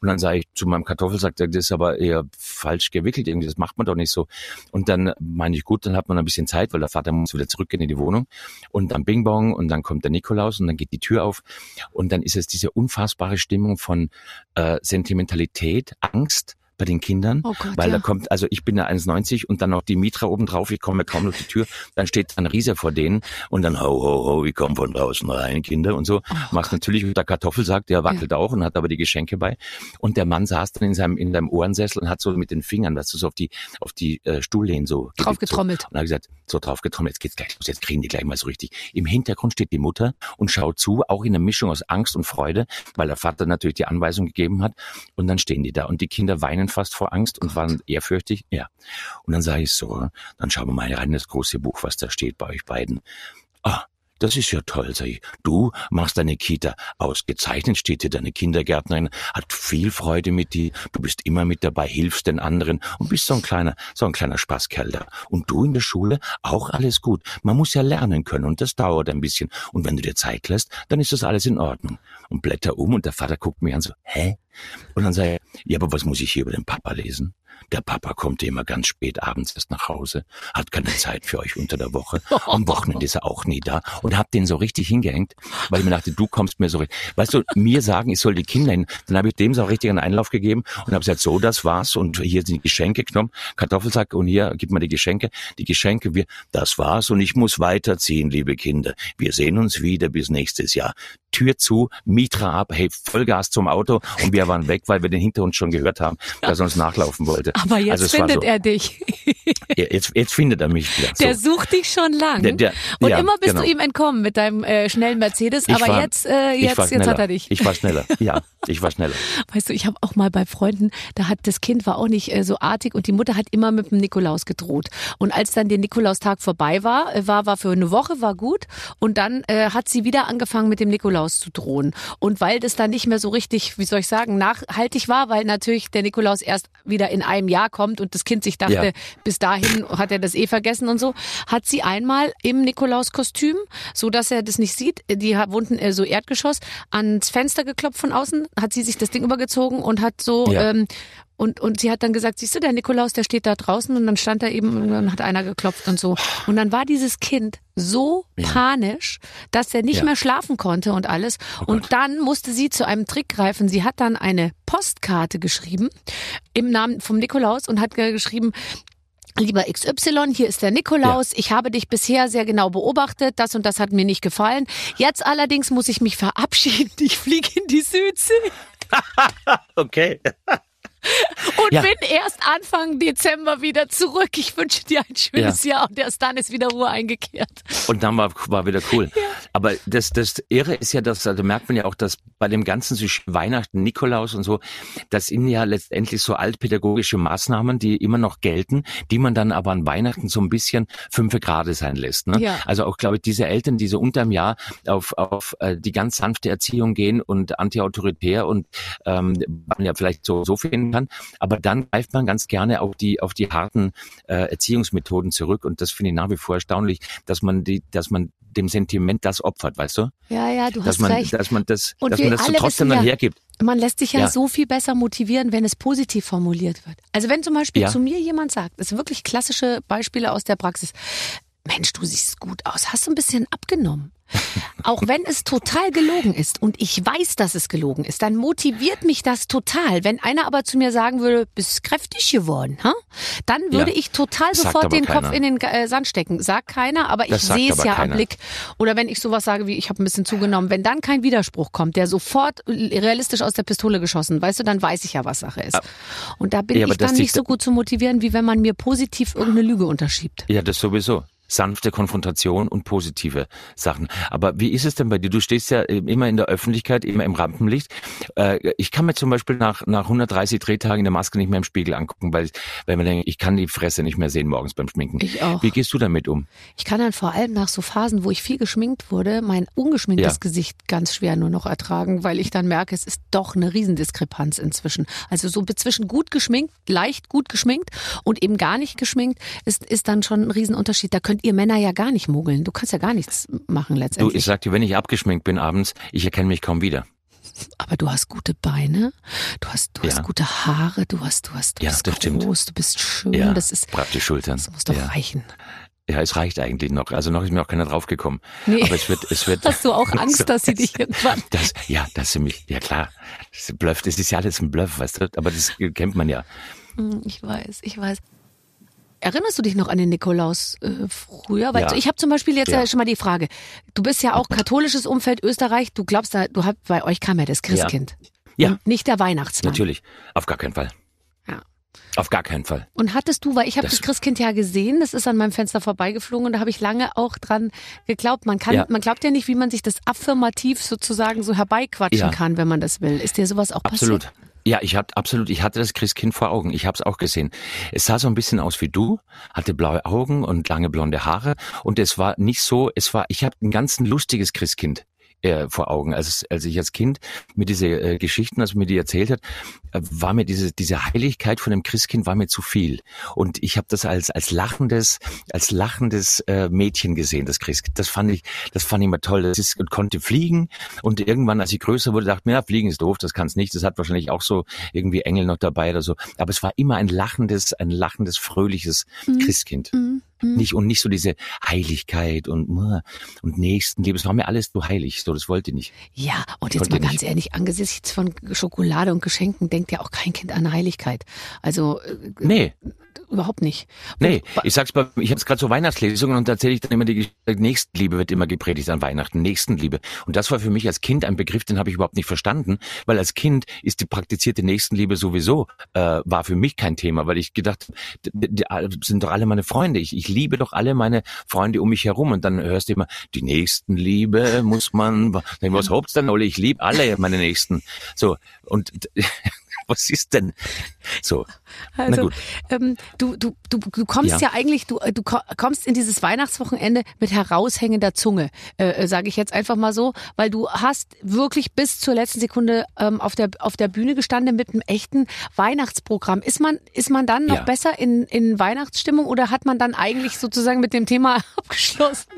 Speaker 4: Und dann sage ich zu meinem Kartoffelsack, das ist aber eher falsch gewickelt, irgendwie, das macht man doch nicht so. Und dann meine ich, gut, dann hat man ein bisschen Zeit, weil der Vater muss wieder zurückgehen in die Wohnung. Und dann Bing Bong und dann kommt der Nikolaus und dann geht die Tür auf. Und dann ist es diese unfassbare Stimmung von äh, Sentimentalität, Angst bei den Kindern,
Speaker 2: Oh Gott,
Speaker 4: weil
Speaker 2: ja.
Speaker 4: da kommt, also ich bin da 1,90 und dann noch die Mitra oben drauf, ich komme kaum durch die Tür, dann steht ein Riese vor denen und dann ho, ho, ho, ich komme von draußen rein, Kinder und so.
Speaker 2: Oh
Speaker 4: Machst natürlich mit der Kartoffelsack, der wackelt auch und hat aber die Geschenke bei. Und der Mann saß dann in seinem, in seinem Ohrensessel und hat so mit den Fingern, weißt du, so auf die, auf die äh, Stuhllehnen so.
Speaker 2: Drauf
Speaker 4: gelegt, so.
Speaker 2: getrommelt.
Speaker 4: Und hat gesagt, so drauf getrommelt, jetzt geht's gleich los, jetzt kriegen die gleich mal so richtig. Im Hintergrund steht die Mutter und schaut zu, auch in einer Mischung aus Angst und Freude, weil der Vater natürlich die Anweisung gegeben hat. Und dann stehen die da und die Kinder weinen fast vor Angst und waren ehrfürchtig. Ja. Und dann sage ich so, dann schauen wir mal rein in das große Buch, was da steht bei euch beiden. Ah, das ist ja toll, sag ich. Du machst deine Kita ausgezeichnet, steht hier deine Kindergärtnerin, hat viel Freude mit dir, du bist immer mit dabei, hilfst den anderen und bist so ein kleiner, so ein kleiner Spaßkerl da. Und du in der Schule, auch alles gut. Man muss ja lernen können und das dauert ein bisschen. Und wenn du dir Zeit lässt, dann ist das alles in Ordnung. Und blätter um und der Vater guckt mich an so, hä? Und dann sage ich, ja, aber was muss ich hier über den Papa lesen? Der Papa kommt immer ganz spät abends erst nach Hause, hat keine Zeit für euch unter der Woche. *laughs* Am Wochenende ist er auch nie da und hab den so richtig hingehängt, weil ich mir dachte, du kommst mir so richtig. Weißt du, mir sagen, ich soll die Kinder hin. Dann habe ich dem so richtig einen Einlauf gegeben und habe gesagt, so, das war's und hier sind die Geschenke genommen, Kartoffelsack und hier, gib mal die Geschenke. Die Geschenke, wir, das war's und ich muss weiterziehen, liebe Kinder. Wir sehen uns wieder bis nächstes Jahr. Tür zu, Mitra ab, hey, Vollgas zum Auto und wir waren weg, weil wir den hinter uns schon gehört haben, dass er uns nachlaufen wollte.
Speaker 2: Aber jetzt
Speaker 4: Also
Speaker 2: findet
Speaker 4: so,
Speaker 2: er dich. *laughs*
Speaker 4: Jetzt, jetzt findet er mich wieder.
Speaker 2: Der
Speaker 4: so.
Speaker 2: sucht dich schon lang.
Speaker 4: Der- der-
Speaker 2: und
Speaker 4: ja,
Speaker 2: immer bist
Speaker 4: genau.
Speaker 2: du ihm entkommen mit deinem äh, schnellen Mercedes.
Speaker 4: Ich
Speaker 2: aber
Speaker 4: war-
Speaker 2: jetzt, äh, jetzt, jetzt hat er dich.
Speaker 4: Ich war schneller. Ja, ich war schneller. *laughs*
Speaker 2: Weißt du, ich habe auch mal bei Freunden, da hat das Kind war auch nicht äh, so artig und die Mutter hat immer mit dem Nikolaus gedroht. Und als dann der Nikolaustag vorbei war, äh, war war für eine Woche war gut und dann äh, hat sie wieder angefangen mit dem Nikolaus zu drohen. Und weil das dann nicht mehr so richtig, wie soll ich sagen, nachhaltig war, weil natürlich der Nikolaus erst wieder in einem Jahr kommt und das Kind sich dachte,
Speaker 4: Ja.
Speaker 2: bis dahin hat er das eh vergessen und so, hat sie einmal im Nikolauskostüm, so dass er das nicht sieht, die wohnten äh, so Erdgeschoss, ans Fenster geklopft von außen, hat sie sich das Ding übergezogen und hat so
Speaker 4: Ja.
Speaker 2: ähm, und, und sie hat dann gesagt, siehst du, der Nikolaus, der steht da draußen und dann stand da eben und dann hat einer geklopft und so. Und dann war dieses Kind so panisch, dass er nicht
Speaker 4: Ja.
Speaker 2: mehr schlafen konnte und alles.
Speaker 4: Oh
Speaker 2: und dann musste sie zu einem Trick greifen. Sie hat dann eine Postkarte geschrieben im Namen vom Nikolaus und hat ge- geschrieben, Lieber XY, hier ist der Nikolaus. Ich habe dich bisher sehr genau beobachtet. Das und das hat mir nicht gefallen. Jetzt allerdings muss ich mich verabschieden. *laughs* Ich fliege in die Südsee *laughs*
Speaker 4: Okay.
Speaker 2: Und
Speaker 4: Ja.
Speaker 2: bin erst Anfang Dezember wieder zurück. Ich wünsche dir ein schönes Jahr und erst dann ist wieder Ruhe eingekehrt.
Speaker 4: Und dann war, war wieder cool. Aber das, das Irre ist ja, dass, also merkt man ja auch, dass bei dem ganzen Weihnachten, Nikolaus und so, das sind ja letztendlich so altpädagogische Maßnahmen, die immer noch gelten, die man dann aber an Weihnachten so ein bisschen fünfe Grade sein lässt. Ne?
Speaker 2: Ja.
Speaker 4: Also auch, glaube ich, diese Eltern, die so unterm Jahr auf, auf äh, die ganz sanfte Erziehung gehen und antiautoritär und ähm, man ja vielleicht so, so finden kann, aber dann greift man ganz gerne auf die, auf die harten äh, Erziehungsmethoden zurück und das finde ich nach wie vor erstaunlich, dass man die, dass man dem Sentiment das opfert, weißt du?
Speaker 2: Ja, ja, du
Speaker 4: Dass
Speaker 2: hast
Speaker 4: man,
Speaker 2: recht.
Speaker 4: dass man das,
Speaker 2: Und
Speaker 4: dass man das so trotzdem dann
Speaker 2: ja-
Speaker 4: hergibt.
Speaker 2: Man lässt sich ja,
Speaker 4: Ja.
Speaker 2: so viel besser motivieren, wenn es positiv formuliert wird. Also wenn zum Beispiel
Speaker 4: Ja.
Speaker 2: zu mir jemand sagt, das sind wirklich klassische Beispiele aus der Praxis, Mensch, du siehst gut aus, hast du ein bisschen abgenommen. Auch wenn es total gelogen ist und ich weiß, dass es gelogen ist, dann motiviert mich das total. Wenn einer aber zu mir sagen würde, bist kräftig geworden, ha? dann würde
Speaker 4: Ja.
Speaker 2: ich total sofort den Kopf
Speaker 4: keiner.
Speaker 2: in den äh, Sand stecken. Sagt keiner, aber ich
Speaker 4: Das
Speaker 2: sehe es ja am
Speaker 4: keiner.
Speaker 2: Blick. Oder wenn ich sowas sage wie, ich habe ein bisschen zugenommen, wenn dann kein Widerspruch kommt, der sofort realistisch aus der Pistole geschossen, weißt du, dann weiß ich ja, was Sache ist. Und da bin
Speaker 4: Ja,
Speaker 2: ich dann nicht so gut zu motivieren, wie wenn man mir positiv irgendeine Lüge unterschiebt.
Speaker 4: Ja, das sowieso. Sanfte Konfrontation und positive Sachen. Aber wie ist es denn bei dir? Du stehst ja immer in der Öffentlichkeit, immer im Rampenlicht. Äh, Ich kann mir zum Beispiel nach, nach 130 Drehtagen in der Maske nicht mehr im Spiegel angucken, weil, weil man denkt, ich kann die Fresse nicht mehr sehen morgens beim Schminken.
Speaker 2: Ich auch.
Speaker 4: Wie gehst du damit um?
Speaker 2: Ich kann dann vor allem nach so Phasen, wo ich viel geschminkt wurde, mein ungeschminktes
Speaker 4: Ja.
Speaker 2: Gesicht ganz schwer nur noch ertragen, weil ich dann merke, es ist doch eine Riesendiskrepanz inzwischen. Also so zwischen gut geschminkt, leicht gut geschminkt und eben gar nicht geschminkt, ist, ist dann schon ein Riesenunterschied. Da könnt ihr Männer ja gar nicht mogeln. Du kannst ja gar nichts machen
Speaker 4: Du,
Speaker 2: letztendlich.
Speaker 4: ich sag dir, wenn ich abgeschminkt bin abends, ich erkenne mich kaum wieder.
Speaker 2: Aber du hast gute Beine, du hast, du hast
Speaker 4: Ja.
Speaker 2: gute Haare, du hast, du hast, du
Speaker 4: Ja,
Speaker 2: bist
Speaker 4: das stimmt.
Speaker 2: groß, du bist schön.
Speaker 4: Ja,
Speaker 2: Das ist,
Speaker 4: praktisch Schultern.
Speaker 2: das muss doch
Speaker 4: ja.
Speaker 2: reichen.
Speaker 4: ja, es reicht eigentlich noch. Also noch ist mir auch keiner draufgekommen.
Speaker 2: Nee.
Speaker 4: Aber es wird, es wird. *laughs*
Speaker 2: Hast du auch *laughs* Angst, dass sie dich irgendwann
Speaker 4: Das, ja, das ist mich, ja klar. Das ist Bluff, das ist ja alles ein Bluff, weißt du? Aber das kennt man ja.
Speaker 2: Hm, Ich weiß, ich weiß. Erinnerst du dich noch an den Nikolaus äh, früher? Weil
Speaker 4: Ja.
Speaker 2: ich habe zum Beispiel jetzt ja.
Speaker 4: Ja.
Speaker 2: schon mal die Frage. Du bist ja auch katholisches Umfeld Österreich. Du glaubst da, du habt bei euch kam ja das Christkind.
Speaker 4: Ja.
Speaker 2: Und nicht der Weihnachtsmann.
Speaker 4: Natürlich. Auf gar keinen Fall.
Speaker 2: Ja.
Speaker 4: Auf gar keinen Fall.
Speaker 2: Und hattest du, weil ich habe das,
Speaker 4: Das-
Speaker 2: Christkind ja gesehen, das ist an meinem Fenster vorbeigeflogen und da habe ich lange auch dran geglaubt. Man kann,
Speaker 4: Ja.
Speaker 2: man glaubt ja nicht, wie man sich das affirmativ sozusagen so herbeiquatschen
Speaker 4: Ja.
Speaker 2: kann, wenn man das will. Ist dir sowas auch
Speaker 4: Absolut.
Speaker 2: passiert?
Speaker 4: Ja, ich hatte absolut, ich hatte das Christkind vor Augen. Ich habe es auch gesehen. Es sah so ein bisschen aus wie du, hatte blaue Augen und lange blonde Haare und es war nicht so, es war, ich habe ein ganz lustiges Christkind äh, vor Augen. Als, als ich als Kind mir diese äh, Geschichten, als mir die erzählt hat, war mir diese diese Heiligkeit von dem Christkind war mir zu viel und ich habe das als als lachendes als lachendes äh, Mädchen gesehen, das Christkind. Das fand ich das fand ich immer toll. Das ist, konnte fliegen und irgendwann, als ich größer wurde, dachte mir, ja, fliegen ist doof, das kann es nicht. Das hat wahrscheinlich auch so irgendwie Engel noch dabei oder so. Aber es war immer ein lachendes, ein lachendes, fröhliches Christkind.
Speaker 2: Mhm.
Speaker 4: Nicht und nicht so diese Heiligkeit und und Nächstenliebe. Es war mir alles zu heilig. So, das wollte ich nicht.
Speaker 2: Ja, und jetzt mal
Speaker 4: nicht.
Speaker 2: ganz ehrlich, angesichts von Schokolade und Geschenken denkt ja auch kein Kind an Heiligkeit. Also äh,
Speaker 4: Nee,
Speaker 2: überhaupt nicht.
Speaker 4: nee.
Speaker 2: Und-
Speaker 4: Ich sag's bei, ich habe jetzt gerade so Weihnachtslesungen und da erzähle ich dann immer die Geschichte, Nächstenliebe wird immer gepredigt an Weihnachten. Nächstenliebe. Und das war für mich als Kind ein Begriff, den habe ich überhaupt nicht verstanden, weil als Kind ist die praktizierte Nächstenliebe sowieso äh, war für mich kein Thema, weil ich gedacht, die, sind doch alle meine Freunde. Ich, ich liebe doch alle meine Freunde um mich herum und dann hörst du immer, die Nächstenliebe muss man. Was hobt's denn, Olli? Ich liebe alle meine Nächsten. So und *laughs* was ist denn so? Na
Speaker 2: Also,
Speaker 4: gut.
Speaker 2: ähm, du, du, du, du kommst ja,
Speaker 4: Ja.
Speaker 2: eigentlich, du, du ko- kommst in dieses Weihnachtswochenende mit heraushängender Zunge, äh, sage ich jetzt einfach mal so, weil du hast wirklich bis zur letzten Sekunde ähm, auf, der, auf der Bühne gestanden mit einem echten Weihnachtsprogramm. Ist man, ist man dann noch
Speaker 4: Ja.
Speaker 2: besser in, in Weihnachtsstimmung oder hat man dann eigentlich sozusagen mit dem Thema *laughs* abgeschlossen?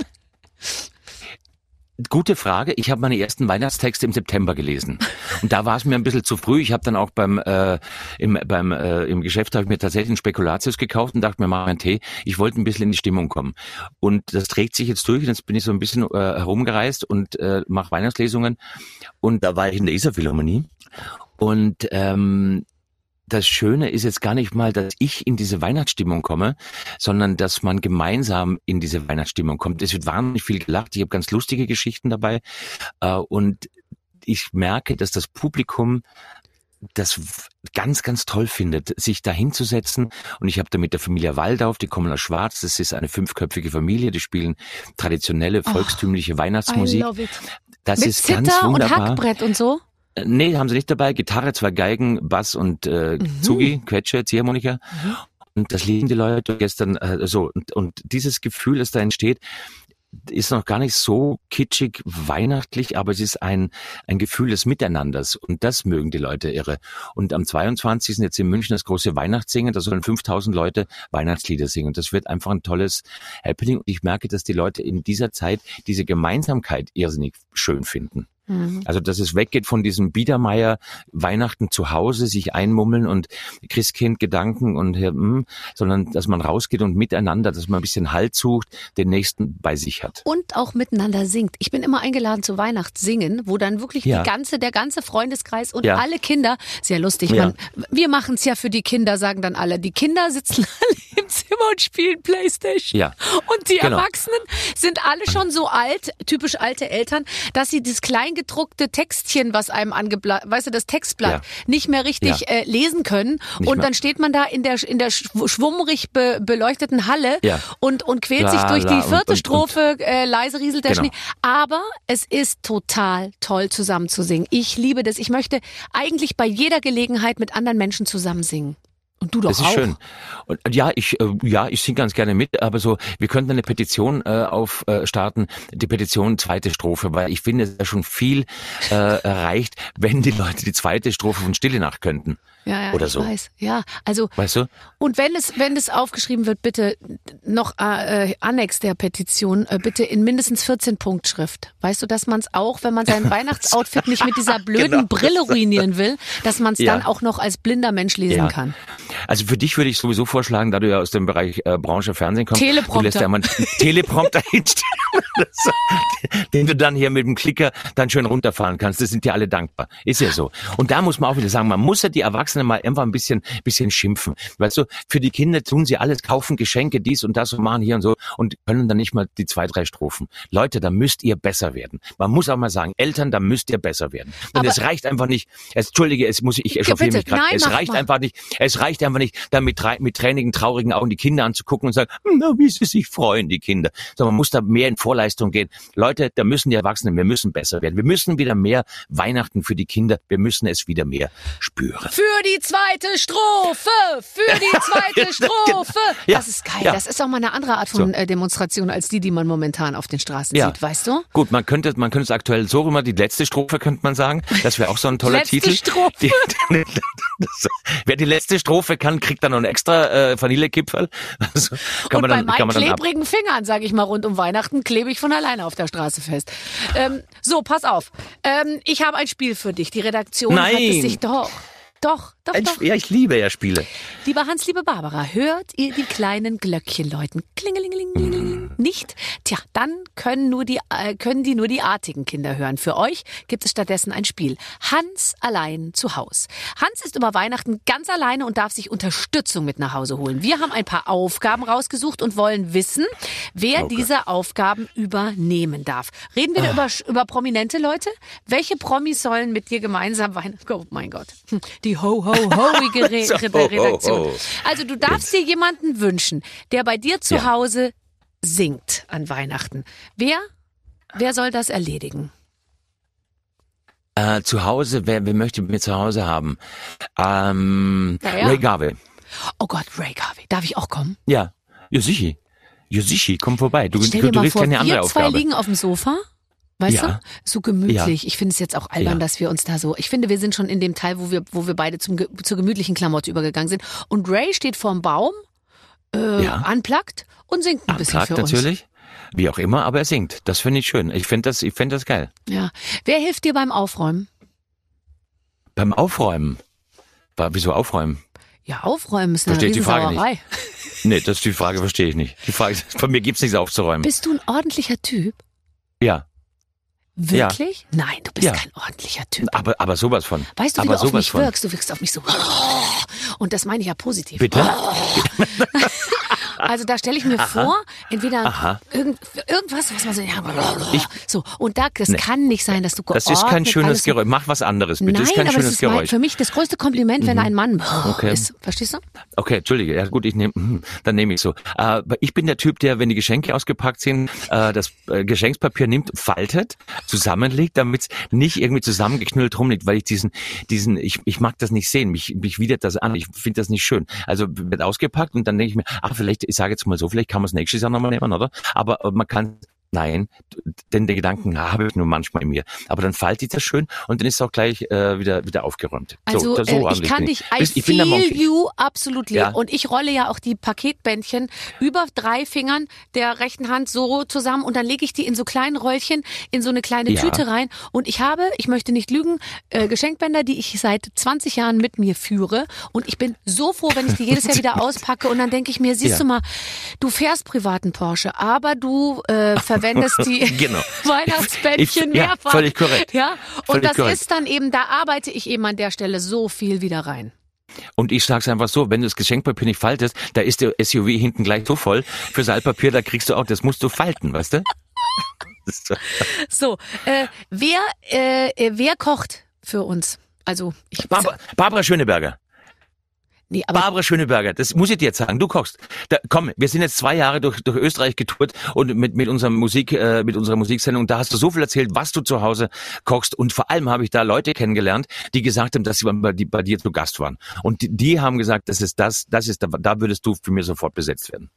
Speaker 4: Gute Frage. Ich habe meine ersten Weihnachtstexte im September gelesen. Und da war es mir ein bisschen zu früh. Ich habe dann auch beim, äh, im, beim äh, im Geschäft habe ich mir tatsächlich einen Spekulatius gekauft und dachte mir, mach einen Tee. Ich wollte ein bisschen in die Stimmung kommen. Und das trägt sich jetzt durch. Jetzt bin ich so ein bisschen äh, herumgereist und äh, mache Weihnachtslesungen. Und da war ich in der Isar-Philharmonie. Und ähm, das Schöne ist jetzt gar nicht mal, dass ich in diese Weihnachtsstimmung komme, sondern dass man gemeinsam in diese Weihnachtsstimmung kommt. Es wird wahnsinnig viel gelacht. Ich habe ganz lustige Geschichten dabei. Äh, und ich merke, dass das Publikum das ganz, ganz toll findet, sich da hinzusetzen. Und ich habe da mit der Familie Waldorf, die kommen aus Schwarz, das ist eine fünfköpfige Familie, die spielen traditionelle, volkstümliche Weihnachtsmusik.
Speaker 2: I love it.
Speaker 4: Das
Speaker 2: mit
Speaker 4: ist ganz
Speaker 2: Zither und
Speaker 4: wunderbar.
Speaker 2: Hackbrett und so?
Speaker 4: Äh, Nee, haben sie nicht dabei. Gitarre, zwei Geigen, Bass und äh,
Speaker 2: Mhm.
Speaker 4: Zugi, Quetsche, Ziehharmonika. Und das lieben die Leute gestern äh, so. Und, und dieses Gefühl, das da entsteht, ist noch gar nicht so kitschig weihnachtlich, aber es ist ein, ein Gefühl des Miteinanders und das mögen die Leute irre. Und am 22. jetzt in München das große Weihnachtssingen, da sollen 5000 Leute Weihnachtslieder singen und das wird einfach ein tolles Happening und ich merke, dass die Leute in dieser Zeit diese Gemeinsamkeit irrsinnig schön finden.
Speaker 2: Mhm.
Speaker 4: Also, dass es weggeht von diesem Biedermeier Weihnachten zu Hause, sich einmummeln und Christkind Gedanken und hm, sondern dass man rausgeht und miteinander, dass man ein bisschen Halt sucht, den nächsten bei sich hat.
Speaker 2: Und auch miteinander singt. Ich bin immer eingeladen zu Weihnachtssingen, wo dann wirklich
Speaker 4: Ja.
Speaker 2: die ganze, der ganze Freundeskreis und
Speaker 4: Ja.
Speaker 2: alle Kinder, sehr lustig,
Speaker 4: Ja.
Speaker 2: man, wir machen es ja für die Kinder, sagen dann alle. Die Kinder sitzen *laughs* alle im Zimmer und spielen Playstation.
Speaker 4: Ja.
Speaker 2: Und die
Speaker 4: Genau.
Speaker 2: Erwachsenen sind alle *clears throat* schon so alt, typisch alte Eltern, dass sie das kleingedruckte Textchen, was einem angeblatt, weißt du, das Textblatt,
Speaker 4: Ja.
Speaker 2: nicht mehr richtig
Speaker 4: Ja.
Speaker 2: äh, lesen können.
Speaker 4: Nicht
Speaker 2: und
Speaker 4: mehr.
Speaker 2: dann steht man da in der, in der schw- schwummrig be, beleuchteten Halle
Speaker 4: Ja.
Speaker 2: und, und quält
Speaker 4: La,
Speaker 2: sich durch
Speaker 4: la,
Speaker 2: die vierte
Speaker 4: und- und-
Speaker 2: Strophe, äh, leise rieselt der
Speaker 4: Genau.
Speaker 2: Schnee. Aber es ist total toll zusammen zu singen. Ich liebe das. Ich möchte eigentlich bei jeder Gelegenheit mit anderen Menschen zusammen singen. Und du doch
Speaker 4: Das ist
Speaker 2: auch.
Speaker 4: schön. Und äh, ja, ich äh, ja, ich singe ganz gerne mit, aber so, wir könnten eine Petition äh, auf äh, die Petition zweite Strophe, weil ich finde, es ist ja schon viel äh, erreicht, wenn die Leute die zweite Strophe von Stille Nacht könnten.
Speaker 2: Ja, ja,
Speaker 4: Oder so.
Speaker 2: weiß. Ja, also
Speaker 4: Weißt du?
Speaker 2: und wenn es wenn es aufgeschrieben wird, bitte noch äh, Annex der Petition, äh, bitte in mindestens 14 Punktschrift. Weißt du, dass man es auch, wenn man sein *laughs* Weihnachtsoutfit nicht mit dieser blöden
Speaker 4: Genau.
Speaker 2: Brille ruinieren will, dass man es
Speaker 4: Ja.
Speaker 2: dann auch noch als blinder Mensch lesen
Speaker 4: Ja.
Speaker 2: kann.
Speaker 4: Also für dich würde ich sowieso vorschlagen, da du ja aus dem Bereich äh, Branche Fernsehen kommst,
Speaker 2: Teleprompter.
Speaker 4: du lässt ja mal einen Teleprompter *laughs* hinstellen, den du dann hier mit dem Klicker dann schön runterfahren kannst. Das sind ja alle dankbar. Ist ja so. Und da muss man auch wieder sagen, man muss ja die Erwachsenen mal einfach ein bisschen, bisschen schimpfen. Weißt du, für die Kinder tun sie alles, kaufen Geschenke, dies und das und machen hier und so und können dann nicht mal die zwei, drei Strophen. Leute, da müsst ihr besser werden. Man muss auch mal sagen, Eltern, da müsst ihr besser werden. Und
Speaker 2: Aber-
Speaker 4: es reicht einfach nicht, es, Entschuldige, es muss ich, ich echauffiere mich gerade. Es reicht
Speaker 2: mal.
Speaker 4: einfach nicht, es reicht einfach nicht, da mit, mit tränigen, traurigen Augen die Kinder anzugucken und sagen, "Hm, na, wie sie sich freuen, die Kinder. Sondern man muss da mehr in Vorleistung gehen. Leute, da müssen die Erwachsenen, wir müssen besser werden. Wir müssen wieder mehr Weihnachten für die Kinder, wir müssen es wieder mehr spüren.
Speaker 2: Für die zweite Strophe! Für die *laughs* zweite Strophe!
Speaker 4: Ja,
Speaker 2: Das ist geil.
Speaker 4: ja.
Speaker 2: Das ist auch mal eine andere Art von
Speaker 4: So.
Speaker 2: äh, Demonstration als die, die man momentan auf den Straßen
Speaker 4: Ja.
Speaker 2: sieht, weißt du?
Speaker 4: Gut, man könnte, man könnte es aktuell so immer die letzte Strophe könnte man sagen. Das wäre auch so ein toller
Speaker 2: Letzte
Speaker 4: Titel.
Speaker 2: Strophe.
Speaker 4: Die, *laughs* das, wer die letzte Strophe kann, kriegt dann noch einen extra äh, Vanillekipferl. *laughs* Also, kann
Speaker 2: und
Speaker 4: man dann,
Speaker 2: bei meinen
Speaker 4: dann ab.
Speaker 2: klebrigen Fingern, sage ich mal, rund um Weihnachten, klebe ich von alleine auf der Straße fest. Ähm, so, pass auf. Ähm, ich habe ein Spiel für dich. Die Redaktion hat
Speaker 4: Nein.
Speaker 2: es sich doch. Doch, doch, doch.
Speaker 4: Ja, ich liebe ja Spiele.
Speaker 2: Lieber Hans, liebe Barbara, hört ihr die kleinen Glöckchen läuten? Klingelingeling. Nicht? Tja, dann können nur die, äh, können die nur die artigen Kinder hören. Für euch gibt es stattdessen ein Spiel. Hans allein zu Haus. Hans ist über Weihnachten ganz alleine und darf sich Unterstützung mit nach Hause holen. Wir haben ein paar Aufgaben rausgesucht und wollen wissen, wer diese Aufgaben übernehmen darf. Reden wir da über, über prominente Leute? Welche Promis sollen mit dir gemeinsam Weihnachten? Oh mein Gott. Hm, Die ho-ho-hoige Re
Speaker 4: So,
Speaker 2: Re
Speaker 4: ho, ho, *laughs*
Speaker 2: Redaktion. Also du darfst dir jemanden wünschen, der bei dir zu
Speaker 4: Ja.
Speaker 2: Hause singt an Weihnachten. Wer, wer soll das erledigen?
Speaker 4: Äh, zu Hause, wer, wer möchte mir zu Hause haben? Ähm,
Speaker 2: Ja, ja.
Speaker 4: Ray Garvey.
Speaker 2: Oh Gott, Ray Garvey. Darf ich auch kommen?
Speaker 4: Ja, ja sicher. Komm vorbei. Du,
Speaker 2: Stell
Speaker 4: du, du kriegst
Speaker 2: vor,
Speaker 4: keine andere
Speaker 2: wir zwei
Speaker 4: Aufgabe.
Speaker 2: liegen auf dem Sofa. Weißt
Speaker 4: Ja.
Speaker 2: du? So gemütlich. Ich finde es jetzt auch albern,
Speaker 4: Ja.
Speaker 2: dass wir uns da so. Ich finde, wir sind schon in dem Teil, wo wir, wo wir beide zum, zur gemütlichen Klamotte übergegangen sind. Und Ray steht vorm Baum, äh,
Speaker 4: Ja.
Speaker 2: unplugged und singt ein bisschen
Speaker 4: Antrag
Speaker 2: für uns.
Speaker 4: natürlich. Wie auch immer, aber er singt. Das finde ich schön. Ich finde das, ich finde das geil.
Speaker 2: Ja. Wer hilft dir beim Aufräumen?
Speaker 4: Beim Aufräumen. Wieso aufräumen?
Speaker 2: Ja, aufräumen ist eine
Speaker 4: Verstehe ich die Frage
Speaker 2: Riesensauerei. *laughs*
Speaker 4: Nee, das die Frage verstehe ich nicht. Die Frage, *laughs* von mir gibt's nichts aufzuräumen.
Speaker 2: Bist du ein ordentlicher Typ?
Speaker 4: Ja,
Speaker 2: Wirklich? Nein, du bist
Speaker 4: Ja.
Speaker 2: kein ordentlicher Typ.
Speaker 4: aber, aber sowas von.
Speaker 2: Weißt du, wie
Speaker 4: aber
Speaker 2: du auf mich
Speaker 4: von.
Speaker 2: wirkst? Du wirkst auf mich so. Und das meine ich ja positiv.
Speaker 4: Bitte? *laughs*
Speaker 2: Also da stelle ich mir vor, entweder irgend, irgendwas, was man so, ja,
Speaker 4: Ich-
Speaker 2: so. Und da, das kann nicht sein, dass du
Speaker 4: Das ist kein
Speaker 2: geordnet
Speaker 4: schönes Geräusch. Mach was anderes bitte.
Speaker 2: Nein,
Speaker 4: das ist kein
Speaker 2: aber
Speaker 4: schönes
Speaker 2: das ist
Speaker 4: Geräusch. Mhm.
Speaker 2: für mich das größte Kompliment, wenn ein Mann
Speaker 4: Okay.
Speaker 2: ist. Verstehst du?
Speaker 4: Okay, entschuldige. Ja gut, ich nehme, hm, dann nehme ich so. Äh, ich bin der Typ, der, wenn die Geschenke ausgepackt sind, äh, das äh, Geschenkspapier nimmt, faltet, zusammenlegt, damit es nicht irgendwie zusammengeknüllt rumliegt, weil ich diesen, diesen, ich, ich mag das nicht sehen. Mich, mich widert das an. Ich finde das nicht schön. Also wird ausgepackt und dann denke ich mir, ach, vielleicht, ich sage jetzt mal so, vielleicht kann man es nächstes Jahr nochmal nehmen, oder? Aber äh, man kann Nein, denn den Gedanken habe ich nur manchmal in mir. Aber dann faltet ich das schön und dann ist es auch gleich äh, wieder wieder aufgeräumt.
Speaker 2: Also
Speaker 4: so, so
Speaker 2: äh, ich kann dich, I
Speaker 4: ich
Speaker 2: feel you absolut
Speaker 4: Ja.
Speaker 2: Und ich rolle ja auch die Paketbändchen über drei Fingern der rechten Hand so zusammen und dann lege ich die in so kleinen Röllchen in so eine kleine
Speaker 4: Ja.
Speaker 2: Tüte rein. Und ich habe, ich möchte nicht lügen, äh, Geschenkbänder, die ich seit 20 Jahren mit mir führe. Und ich bin so froh, wenn ich die jedes Jahr wieder *laughs* auspacke. Und dann denke ich mir, siehst
Speaker 4: Ja.
Speaker 2: du mal, du fährst privaten Porsche, aber du äh, verwendest die *laughs*
Speaker 4: Genau. *laughs*
Speaker 2: Weihnachtsbändchen
Speaker 4: Ich- ja, völlig korrekt.
Speaker 2: Ja, und
Speaker 4: Völlig
Speaker 2: das
Speaker 4: korrekt.
Speaker 2: ist dann eben, da arbeite ich eben an der Stelle so viel wieder rein.
Speaker 4: Und ich sag's einfach so, wenn du das Geschenkpapier nicht faltest, da ist der SUV hinten gleich so voll. Fürs Altpapier, da kriegst du auch, das musst du falten, weißt du? So,
Speaker 2: äh, wer, äh, äh, wer kocht für uns? Also, ich,
Speaker 4: Barbara, Barbara Schöneberger.
Speaker 2: Nee,
Speaker 4: Barbara Schöneberger, das muss ich dir jetzt sagen. Du kochst. Da, komm, wir sind jetzt zwei Jahre durch, durch Österreich getourt und mit, mit unserer Musik, äh, mit unserer Musiksendung, da hast du so viel erzählt, was du zu Hause kochst. Und vor allem habe ich da Leute kennengelernt, die gesagt haben, dass sie bei, die, bei dir zu Gast waren. Und die, die haben gesagt, das ist das, das ist, da, da würdest du für mich sofort besetzt werden.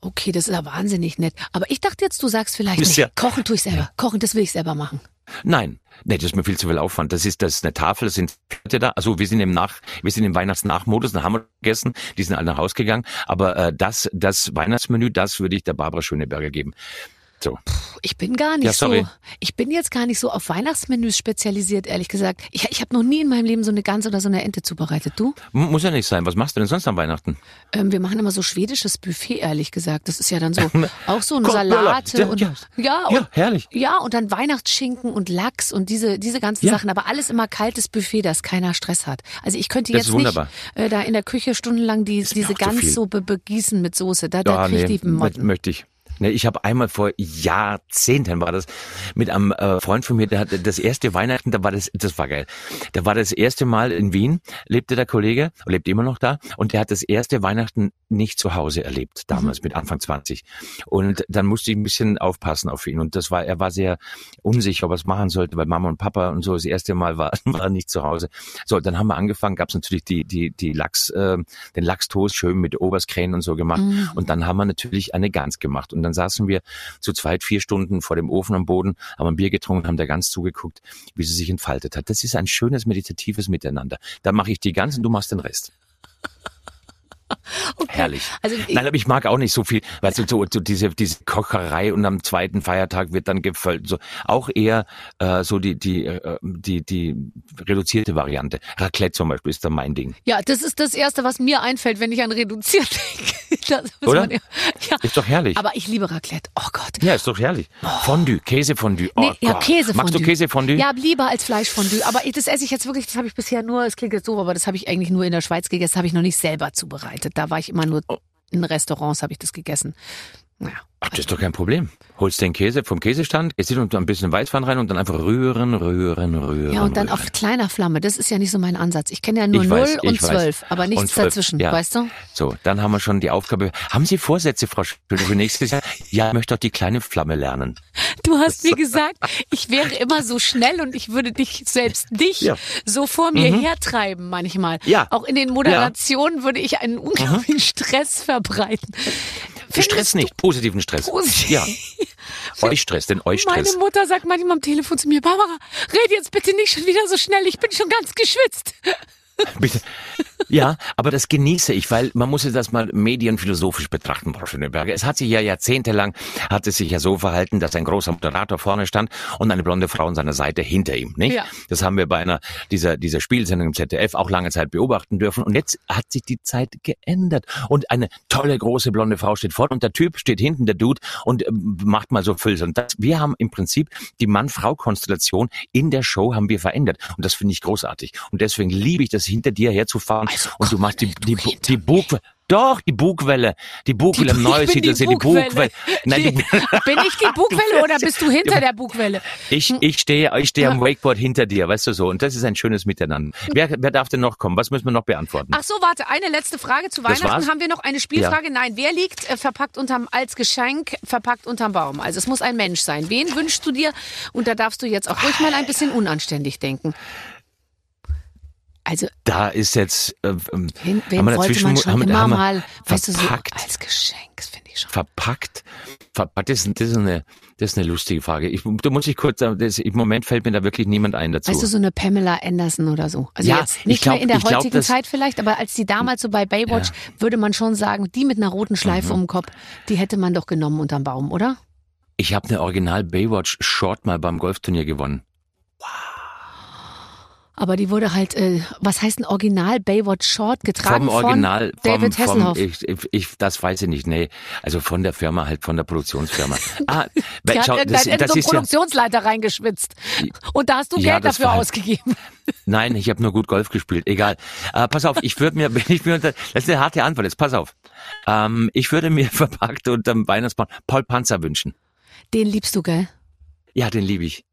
Speaker 2: okay, das ist ja wahnsinnig nett. Aber ich dachte jetzt, du sagst vielleicht, nee,
Speaker 4: ja-
Speaker 2: kochen tue ich selber. Kochen, das will ich selber machen.
Speaker 4: Nein, nee, das ist mir viel zu viel Aufwand. Das ist das ist eine Tafel, das sind Leute da. Also wir sind im Nach, wir sind im Weihnachtsnachmodus, da haben wir gegessen, die sind alle nach Hause gegangen. Aber äh, das, das Weihnachtsmenü, das würde ich der Barbara Schöneberger geben. So.
Speaker 2: Ich bin gar nicht
Speaker 4: Ja,
Speaker 2: so, ich bin jetzt gar nicht so auf Weihnachtsmenüs spezialisiert, ehrlich gesagt. Ich, ich habe noch nie in meinem Leben so eine Gans oder so eine Ente zubereitet. Du?
Speaker 4: M- Muss ja nicht sein. Was machst du denn sonst an Weihnachten?
Speaker 2: Ähm, wir machen immer so schwedisches Buffet, ehrlich gesagt. Das ist ja dann so *laughs* auch so eine
Speaker 4: Kochböller.
Speaker 2: Salate
Speaker 4: Ja,
Speaker 2: und
Speaker 4: ja.
Speaker 2: ja, und,
Speaker 4: Ja, herrlich.
Speaker 2: ja und dann Weihnachtsschinken und Lachs und diese diese ganzen
Speaker 4: Ja.
Speaker 2: Sachen, aber alles immer kaltes Buffet, dass keiner Stress hat. Also ich könnte jetzt nicht äh, da in der Küche stundenlang die, diese Gans so be begießen mit Soße. Da, da
Speaker 4: Ah,
Speaker 2: krieg ich
Speaker 4: nee,
Speaker 2: die Motten.
Speaker 4: möchte ich. Nee, ich habe einmal vor Jahrzehnten war das mit einem äh, Freund von mir, der hatte das erste Weihnachten, da war das, das war geil. Da war das erste Mal in Wien, lebte der Kollege, lebt immer noch da, und der hat das erste Weihnachten nicht zu Hause erlebt, damals mit Anfang 20. Und dann musste ich ein bisschen aufpassen auf ihn. Und das war, er war sehr unsicher, ob er es machen sollte, weil Mama und Papa und so das erste Mal war, *laughs* war er nicht zu Hause. So, dann haben wir angefangen, gab es natürlich die, die, die Lachs, äh, den Lachstoast schön mit Oberskrähen und so gemacht.
Speaker 2: Mhm.
Speaker 4: Und dann haben wir natürlich eine Gans gemacht. Und dann saßen wir zu zweit vier Stunden vor dem Ofen am Boden, haben ein Bier getrunken, haben der Gans zugeguckt, wie sie sich entfaltet hat. Das ist ein schönes meditatives Miteinander. Da mache ich die Gans und du machst den Rest. *laughs*
Speaker 2: Okay.
Speaker 4: Herrlich.
Speaker 2: Also
Speaker 4: Nein, aber ich mag auch nicht so viel, weißt du, so, so diese, diese Kocherei und am zweiten Feiertag wird dann gefüllt. So, auch eher äh, so die, die, äh, die, die reduzierte Variante. Raclette zum Beispiel ist da mein Ding.
Speaker 2: ja, das ist das Erste, was mir einfällt, wenn ich an reduziert denke. *laughs*
Speaker 4: Oder?
Speaker 2: man ja-.
Speaker 4: Ist doch herrlich.
Speaker 2: Aber ich liebe Raclette. Oh Gott.
Speaker 4: ja, ist doch herrlich. Fondue, Käsefondue. Oh
Speaker 2: Nee, ja. Käsefondue.
Speaker 4: Magst du Käsefondue?
Speaker 2: Ja, lieber als Fleischfondue. Aber das esse ich jetzt wirklich, das habe ich bisher nur, es klingt jetzt so, aber das habe ich eigentlich nur in der Schweiz gegessen, habe ich noch nicht selber zubereitet. Da war ich immer nur
Speaker 4: Oh.
Speaker 2: in Restaurants, habe ich das gegessen. Naja.
Speaker 4: Ach, das ist doch kein Problem. Holst den Käse vom Käsestand, hin und ein bisschen Weißwein rein und dann einfach rühren, rühren, rühren.
Speaker 2: Ja, und dann
Speaker 4: rühren.
Speaker 2: auf kleiner Flamme. Das ist ja nicht so mein Ansatz. Ich kenne ja nur
Speaker 4: Ich
Speaker 2: 0
Speaker 4: weiß,
Speaker 2: und
Speaker 4: ich weiß.
Speaker 2: 12, aber nichts
Speaker 4: Und 12,
Speaker 2: dazwischen,
Speaker 4: ja.
Speaker 2: weißt du?
Speaker 4: So, dann haben wir schon die Aufgabe. Haben Sie Vorsätze, Frau Schöne, für nächstes Jahr? Ja, ich möchte doch die kleine Flamme lernen.
Speaker 2: Du hast mir gesagt, ich wäre immer so schnell und ich würde dich, selbst dich,
Speaker 4: Ja.
Speaker 2: so vor mir hertreiben manchmal.
Speaker 4: Ja.
Speaker 2: Auch in den Moderationen würde ich einen unglaublichen Stress verbreiten.
Speaker 4: Stress nicht, positiven Stress.
Speaker 2: Positiv?
Speaker 4: Ja. Euch Stress, den euch
Speaker 2: Meine
Speaker 4: Stress.
Speaker 2: Mutter sagt manchmal am Telefon zu mir, Barbara, red jetzt bitte nicht schon wieder so schnell, ich bin schon ganz geschwitzt. *laughs*
Speaker 4: Bitte. Ja, aber das genieße ich, weil man muss das mal medienphilosophisch betrachten, Frau Schöneberger. Es hat sich ja jahrzehntelang, hat es sich ja so verhalten, dass ein großer Moderator vorne stand und eine blonde Frau an seiner Seite hinter ihm, nicht?
Speaker 2: Ja.
Speaker 4: Das haben wir bei einer dieser, dieser Spielsendung im ZDF auch lange Zeit beobachten dürfen und jetzt hat sich die Zeit geändert und eine tolle große blonde Frau steht vorne und der Typ steht hinten, der Dude und äh, macht mal so Fülls und das, wir haben im Prinzip die Mann-Frau-Konstellation in der Show haben wir verändert und das finde ich großartig und deswegen liebe ich das hinter dir herzufahren
Speaker 2: Also
Speaker 4: und du machst die, die, die
Speaker 2: mir.
Speaker 4: Bugwelle. Doch, die Bugwelle. Die Bugwelle im Neusiedler
Speaker 2: die
Speaker 4: sind die
Speaker 2: Bugwelle. *laughs*
Speaker 4: Nein, die,
Speaker 2: Bin ich die *laughs* Bugwelle oder bist du hinter der Bugwelle?
Speaker 4: ich, ich stehe, ich stehe am Wakeboard hinter dir, weißt du so. Und das ist ein schönes Miteinander. Wer, wer darf denn noch kommen? Was müssen wir noch beantworten?
Speaker 2: Ach so, warte, eine letzte Frage zu Weihnachten. Haben wir noch eine Spielfrage? Nein, wer liegt äh, verpackt unterm, als Geschenk verpackt unterm Baum? Also es muss ein Mensch sein. Wen wünschst du dir? Und da darfst du jetzt auch ruhig mal ein bisschen unanständig denken. Also
Speaker 4: Da ist jetzt, äh, ähm,
Speaker 2: wen,
Speaker 4: haben
Speaker 2: wen
Speaker 4: wir dazwischen,
Speaker 2: man schon
Speaker 4: haben,
Speaker 2: immer
Speaker 4: haben
Speaker 2: mal, weißt du, so
Speaker 4: verpackt.
Speaker 2: als Geschenk, finde ich schon.
Speaker 4: verpackt. Verpackt das, ist- das ist eine, das ist eine lustige Frage. Ich, da muss ich kurz, sagen, das, im Moment fällt mir da wirklich niemand ein dazu.
Speaker 2: Weißt du, so eine Pamela Anderson oder so. Also
Speaker 4: Ja,
Speaker 2: jetzt
Speaker 4: ich
Speaker 2: nicht
Speaker 4: glaub-
Speaker 2: mehr in der
Speaker 4: ich glaub,
Speaker 2: heutigen
Speaker 4: das-
Speaker 2: Zeit vielleicht, aber als die damals so bei Baywatch, würde man schon sagen, die mit einer roten Schleife
Speaker 4: Mhm.
Speaker 2: um den Kopf, die hätte man doch genommen unterm Baum, oder?
Speaker 4: ich habe eine Original Baywatch Short mal beim Golfturnier gewonnen.
Speaker 2: Aber die wurde halt, äh, was heißt ein Original Baywatch Short getragen
Speaker 4: vom Original,
Speaker 2: von David
Speaker 4: vom, vom
Speaker 2: Hasselhoff.
Speaker 4: ich, ich, das weiß ich nicht, nee. Also von der Firma, halt von der Produktionsfirma. *laughs* ah,
Speaker 2: Die hat
Speaker 4: schau,
Speaker 2: irgendein
Speaker 4: das,
Speaker 2: in
Speaker 4: das
Speaker 2: so einen
Speaker 4: ist ja,
Speaker 2: Produktionsleiter reingeschwitzt. Und da hast du
Speaker 4: Ja,
Speaker 2: Geld dafür
Speaker 4: war-
Speaker 2: ausgegeben. *laughs*
Speaker 4: nein, ich habe nur gut Golf gespielt, egal. Äh, pass auf, ich würde mir, *laughs* wenn ich mir unter, das ist eine harte Antwort jetzt, pass auf. Ähm, ich würde mir verpackt unterm Weihnachtsbaum Paul Panzer wünschen.
Speaker 2: Den liebst du, gell?
Speaker 4: Ja, den liebe ich.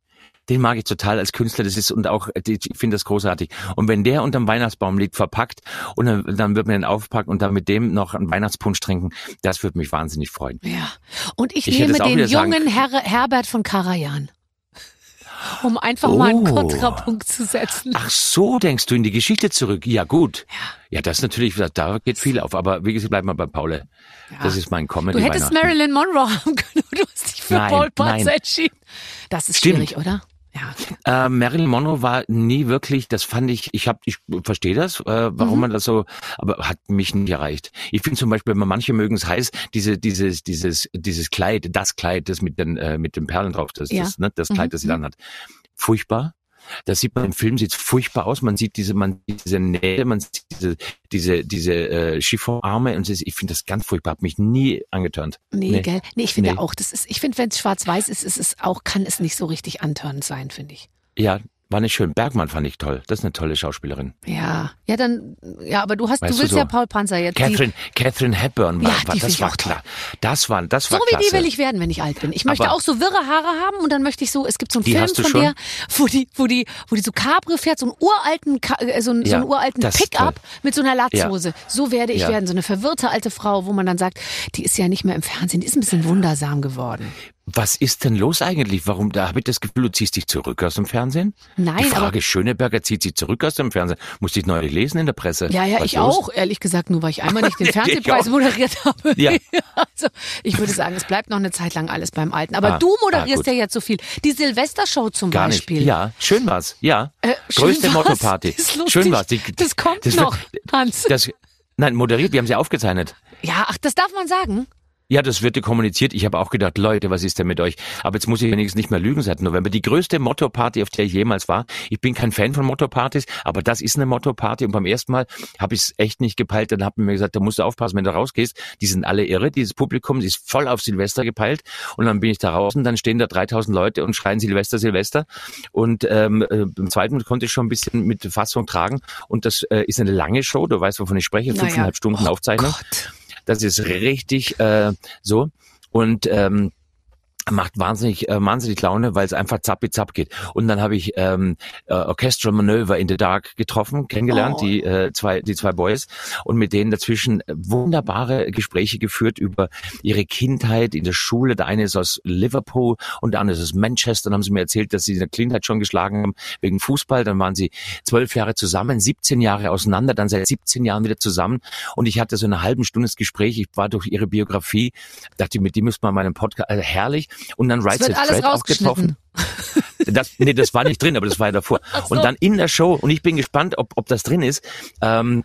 Speaker 4: Den mag ich total als Künstler. Das ist und auch ich finde das großartig. Und wenn der unterm Weihnachtsbaum liegt, verpackt und dann, dann wird man den aufpacken und dann mit dem noch einen Weihnachtspunsch trinken, das würde mich wahnsinnig freuen.
Speaker 2: Ja. Und ich,
Speaker 4: Ich
Speaker 2: nehme den jungen Herr, Herbert von Karajan. Um einfach mal einen
Speaker 4: Oh.
Speaker 2: Kontrapunkt zu setzen.
Speaker 4: Ach so, denkst du in die Geschichte zurück? Ja gut. Ja, das natürlich, da geht viel auf. Aber wie gesagt, bleib mal bei Paul. Das ist mein Comedy
Speaker 2: Du hättest. Marilyn Monroe *laughs* haben können, du hast dich für
Speaker 4: Nein,
Speaker 2: Paul
Speaker 4: nein.
Speaker 2: entschieden. Das ist
Speaker 4: Stimmt.
Speaker 2: schwierig, oder? Ja.
Speaker 4: Äh, Marilyn Monroe war nie wirklich, das fand ich, ich hab, ich verstehe das, äh, warum
Speaker 2: Mhm.
Speaker 4: man das so, aber hat mich nicht erreicht. Ich finde zum Beispiel, manche mögen es heiß, diese, dieses, dieses, dieses Kleid, das Kleid, das mit den, äh, mit den Perlen drauf, das,
Speaker 2: Ja.
Speaker 4: das, ne, das Kleid,
Speaker 2: Mhm.
Speaker 4: das sie dann hat, furchtbar. Das sieht man im Film, sieht furchtbar aus. Man sieht diese, man sieht diese Nähe, man sieht diese, diese, diese äh, Chiffonarme und ich finde das ganz furchtbar. Hat mich nie angeturnt.
Speaker 2: Nee,
Speaker 4: Nee.
Speaker 2: gell? Nee, ich finde
Speaker 4: Nee.
Speaker 2: auch, das ist, ich finde, wenn es schwarz-weiß ist, ist es auch, kann es nicht so richtig antörnend sein, finde ich.
Speaker 4: Ja, war nicht schön. Bergmann fand ich toll. Das ist eine tolle Schauspielerin.
Speaker 2: Ja. Ja, dann, ja, aber du hast,
Speaker 4: Weißt
Speaker 2: du
Speaker 4: du
Speaker 2: willst
Speaker 4: so?
Speaker 2: ja Paul Panzer jetzt. Die,
Speaker 4: Catherine, Catherine Hepburn war,
Speaker 2: Ja,
Speaker 4: war das war klar. Das war, das
Speaker 2: so
Speaker 4: war
Speaker 2: wie
Speaker 4: klasse.
Speaker 2: die will ich werden, wenn ich alt bin. Ich möchte
Speaker 4: Aber-
Speaker 2: auch so wirre Haare haben und dann möchte ich so, es gibt so einen Film von
Speaker 4: schon?
Speaker 2: der, wo die, wo die, wo die so Cabrio fährt, so einen uralten, äh, so einen, so
Speaker 4: Ja,
Speaker 2: einen uralten Pickup mit so einer Latzhose. So werde ich
Speaker 4: Ja.
Speaker 2: werden, so eine verwirrte alte Frau, wo man dann sagt, die ist ja nicht mehr im Fernsehen, die ist ein bisschen wundersam geworden.
Speaker 4: Was ist denn los eigentlich? Warum, da habe ich das Gefühl, du ziehst dich zurück aus dem Fernsehen?
Speaker 2: Nein,
Speaker 4: Die Frage Schöneberger zieht sich zurück aus dem Fernsehen. Musste ich neulich lesen in der Presse.
Speaker 2: Ja, ja,
Speaker 4: Was
Speaker 2: ich
Speaker 4: los?
Speaker 2: auch, ehrlich gesagt, nur weil ich einmal nicht den *laughs* Fernsehpreis moderiert habe.
Speaker 4: Ja. *laughs*
Speaker 2: Also, ich würde sagen, es bleibt noch eine Zeit lang alles beim Alten. Aber
Speaker 4: Ah,
Speaker 2: du
Speaker 4: ah,
Speaker 2: moderierst
Speaker 4: gut.
Speaker 2: ja jetzt so viel. Die Silvestershow zum
Speaker 4: Gar nicht.
Speaker 2: Beispiel.
Speaker 4: Ja, schön war's. Ja.
Speaker 2: Äh,
Speaker 4: Größte. Motto-Party. Schön war's. Die-
Speaker 2: Das kommt
Speaker 4: das
Speaker 2: noch, Hans.
Speaker 4: Das, nein, moderiert, wir haben sie aufgezeichnet.
Speaker 2: Ja, ach, das darf man sagen.
Speaker 4: Ja, das wird kommuniziert. Ich habe auch gedacht, Leute, was ist denn mit euch? Aber jetzt muss ich wenigstens nicht mehr lügen seit November. Die größte Motto-Party, auf der ich jemals war. Ich bin kein Fan von Motto-Partys, aber das ist eine Motto-Party. Und beim ersten Mal habe ich es echt nicht gepeilt. Dann hat man mir gesagt, da musst du aufpassen, wenn du rausgehst. Die sind alle irre. Dieses Publikum ist voll auf Silvester gepeilt. Und dann bin ich da raus und dann stehen da 3000 Leute und schreien Silvester, Silvester. Und ähm, äh, beim zweiten konnte ich schon ein bisschen mit Fassung tragen. Und das äh, ist eine lange Show. Du weißt, wovon ich spreche.
Speaker 2: Naja.
Speaker 4: Fünfeinhalb Stunden
Speaker 2: Oh
Speaker 4: Aufzeichnung.
Speaker 2: Gott.
Speaker 4: Das ist richtig äh, so. Und ähm, macht wahnsinnig äh, wahnsinnig Laune, weil es einfach zappi zapp geht. Und dann habe ich ähm, äh, Orchestral Maneuver in the Dark getroffen, kennengelernt,
Speaker 2: Oh.
Speaker 4: die äh, zwei die zwei Boys und mit denen dazwischen wunderbare Gespräche geführt über ihre Kindheit in der Schule. Der eine ist aus Liverpool und der andere ist aus Manchester. Dann haben sie mir erzählt, dass sie in der Kindheit schon geschlagen haben wegen Fußball. Dann waren sie zwölf Jahre zusammen, 17 Jahre auseinander, dann seit 17 Jahren wieder zusammen. Und ich hatte so eine halben Stunde das Gespräch. Ich war durch ihre Biografie, dachte, mit die müsste man meinen Podcast, also herrlich. Und dann
Speaker 2: Es
Speaker 4: Right
Speaker 2: wird
Speaker 4: Said
Speaker 2: alles
Speaker 4: Fred auch getroffen. Das, nee, das war nicht drin, aber das war ja davor.
Speaker 2: so.
Speaker 4: Und dann in der Show, und ich bin gespannt, ob, ob das drin ist, ähm,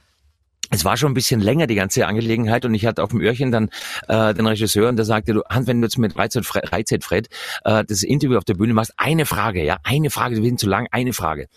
Speaker 4: es war schon ein bisschen länger, die ganze Angelegenheit, und ich hatte auf dem Öhrchen dann äh, den Regisseur, und der sagte, du, Hans, wenn du jetzt mit Reizet Fred, Reizet Fred äh, das Interview auf der Bühne machst, eine Frage, ja, eine Frage, wir sind zu lang, eine Frage.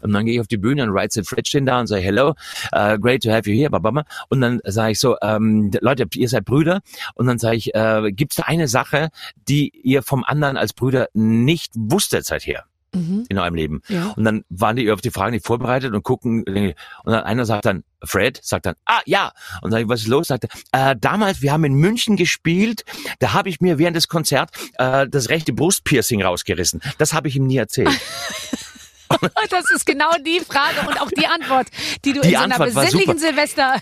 Speaker 4: Und dann gehe ich auf die Bühne und Reizet Fred stehen da und sage, hello, uh, great to have you here, babama. Und dann sage ich so, ähm, Leute, ihr seid Brüder. Und dann sage ich, äh, gibt es da eine Sache, die ihr vom anderen als Brüder nicht wusstet seither?
Speaker 2: Mhm.
Speaker 4: in eurem Leben.
Speaker 2: Ja.
Speaker 4: Und dann waren die auf die Fragen nicht vorbereitet und gucken, und dann einer sagt dann, Fred, sagt dann, ah ja. Und dann, was ist los? Sagt er, äh, damals, wir haben in München gespielt, da habe ich mir während des Konzerts äh, das rechte Brustpiercing rausgerissen. Das habe ich ihm nie erzählt. *laughs* *laughs*
Speaker 2: Das ist genau die Frage und auch die Antwort, die du
Speaker 4: Die
Speaker 2: in so einer
Speaker 4: Antwort
Speaker 2: besinnlichen. Silvester.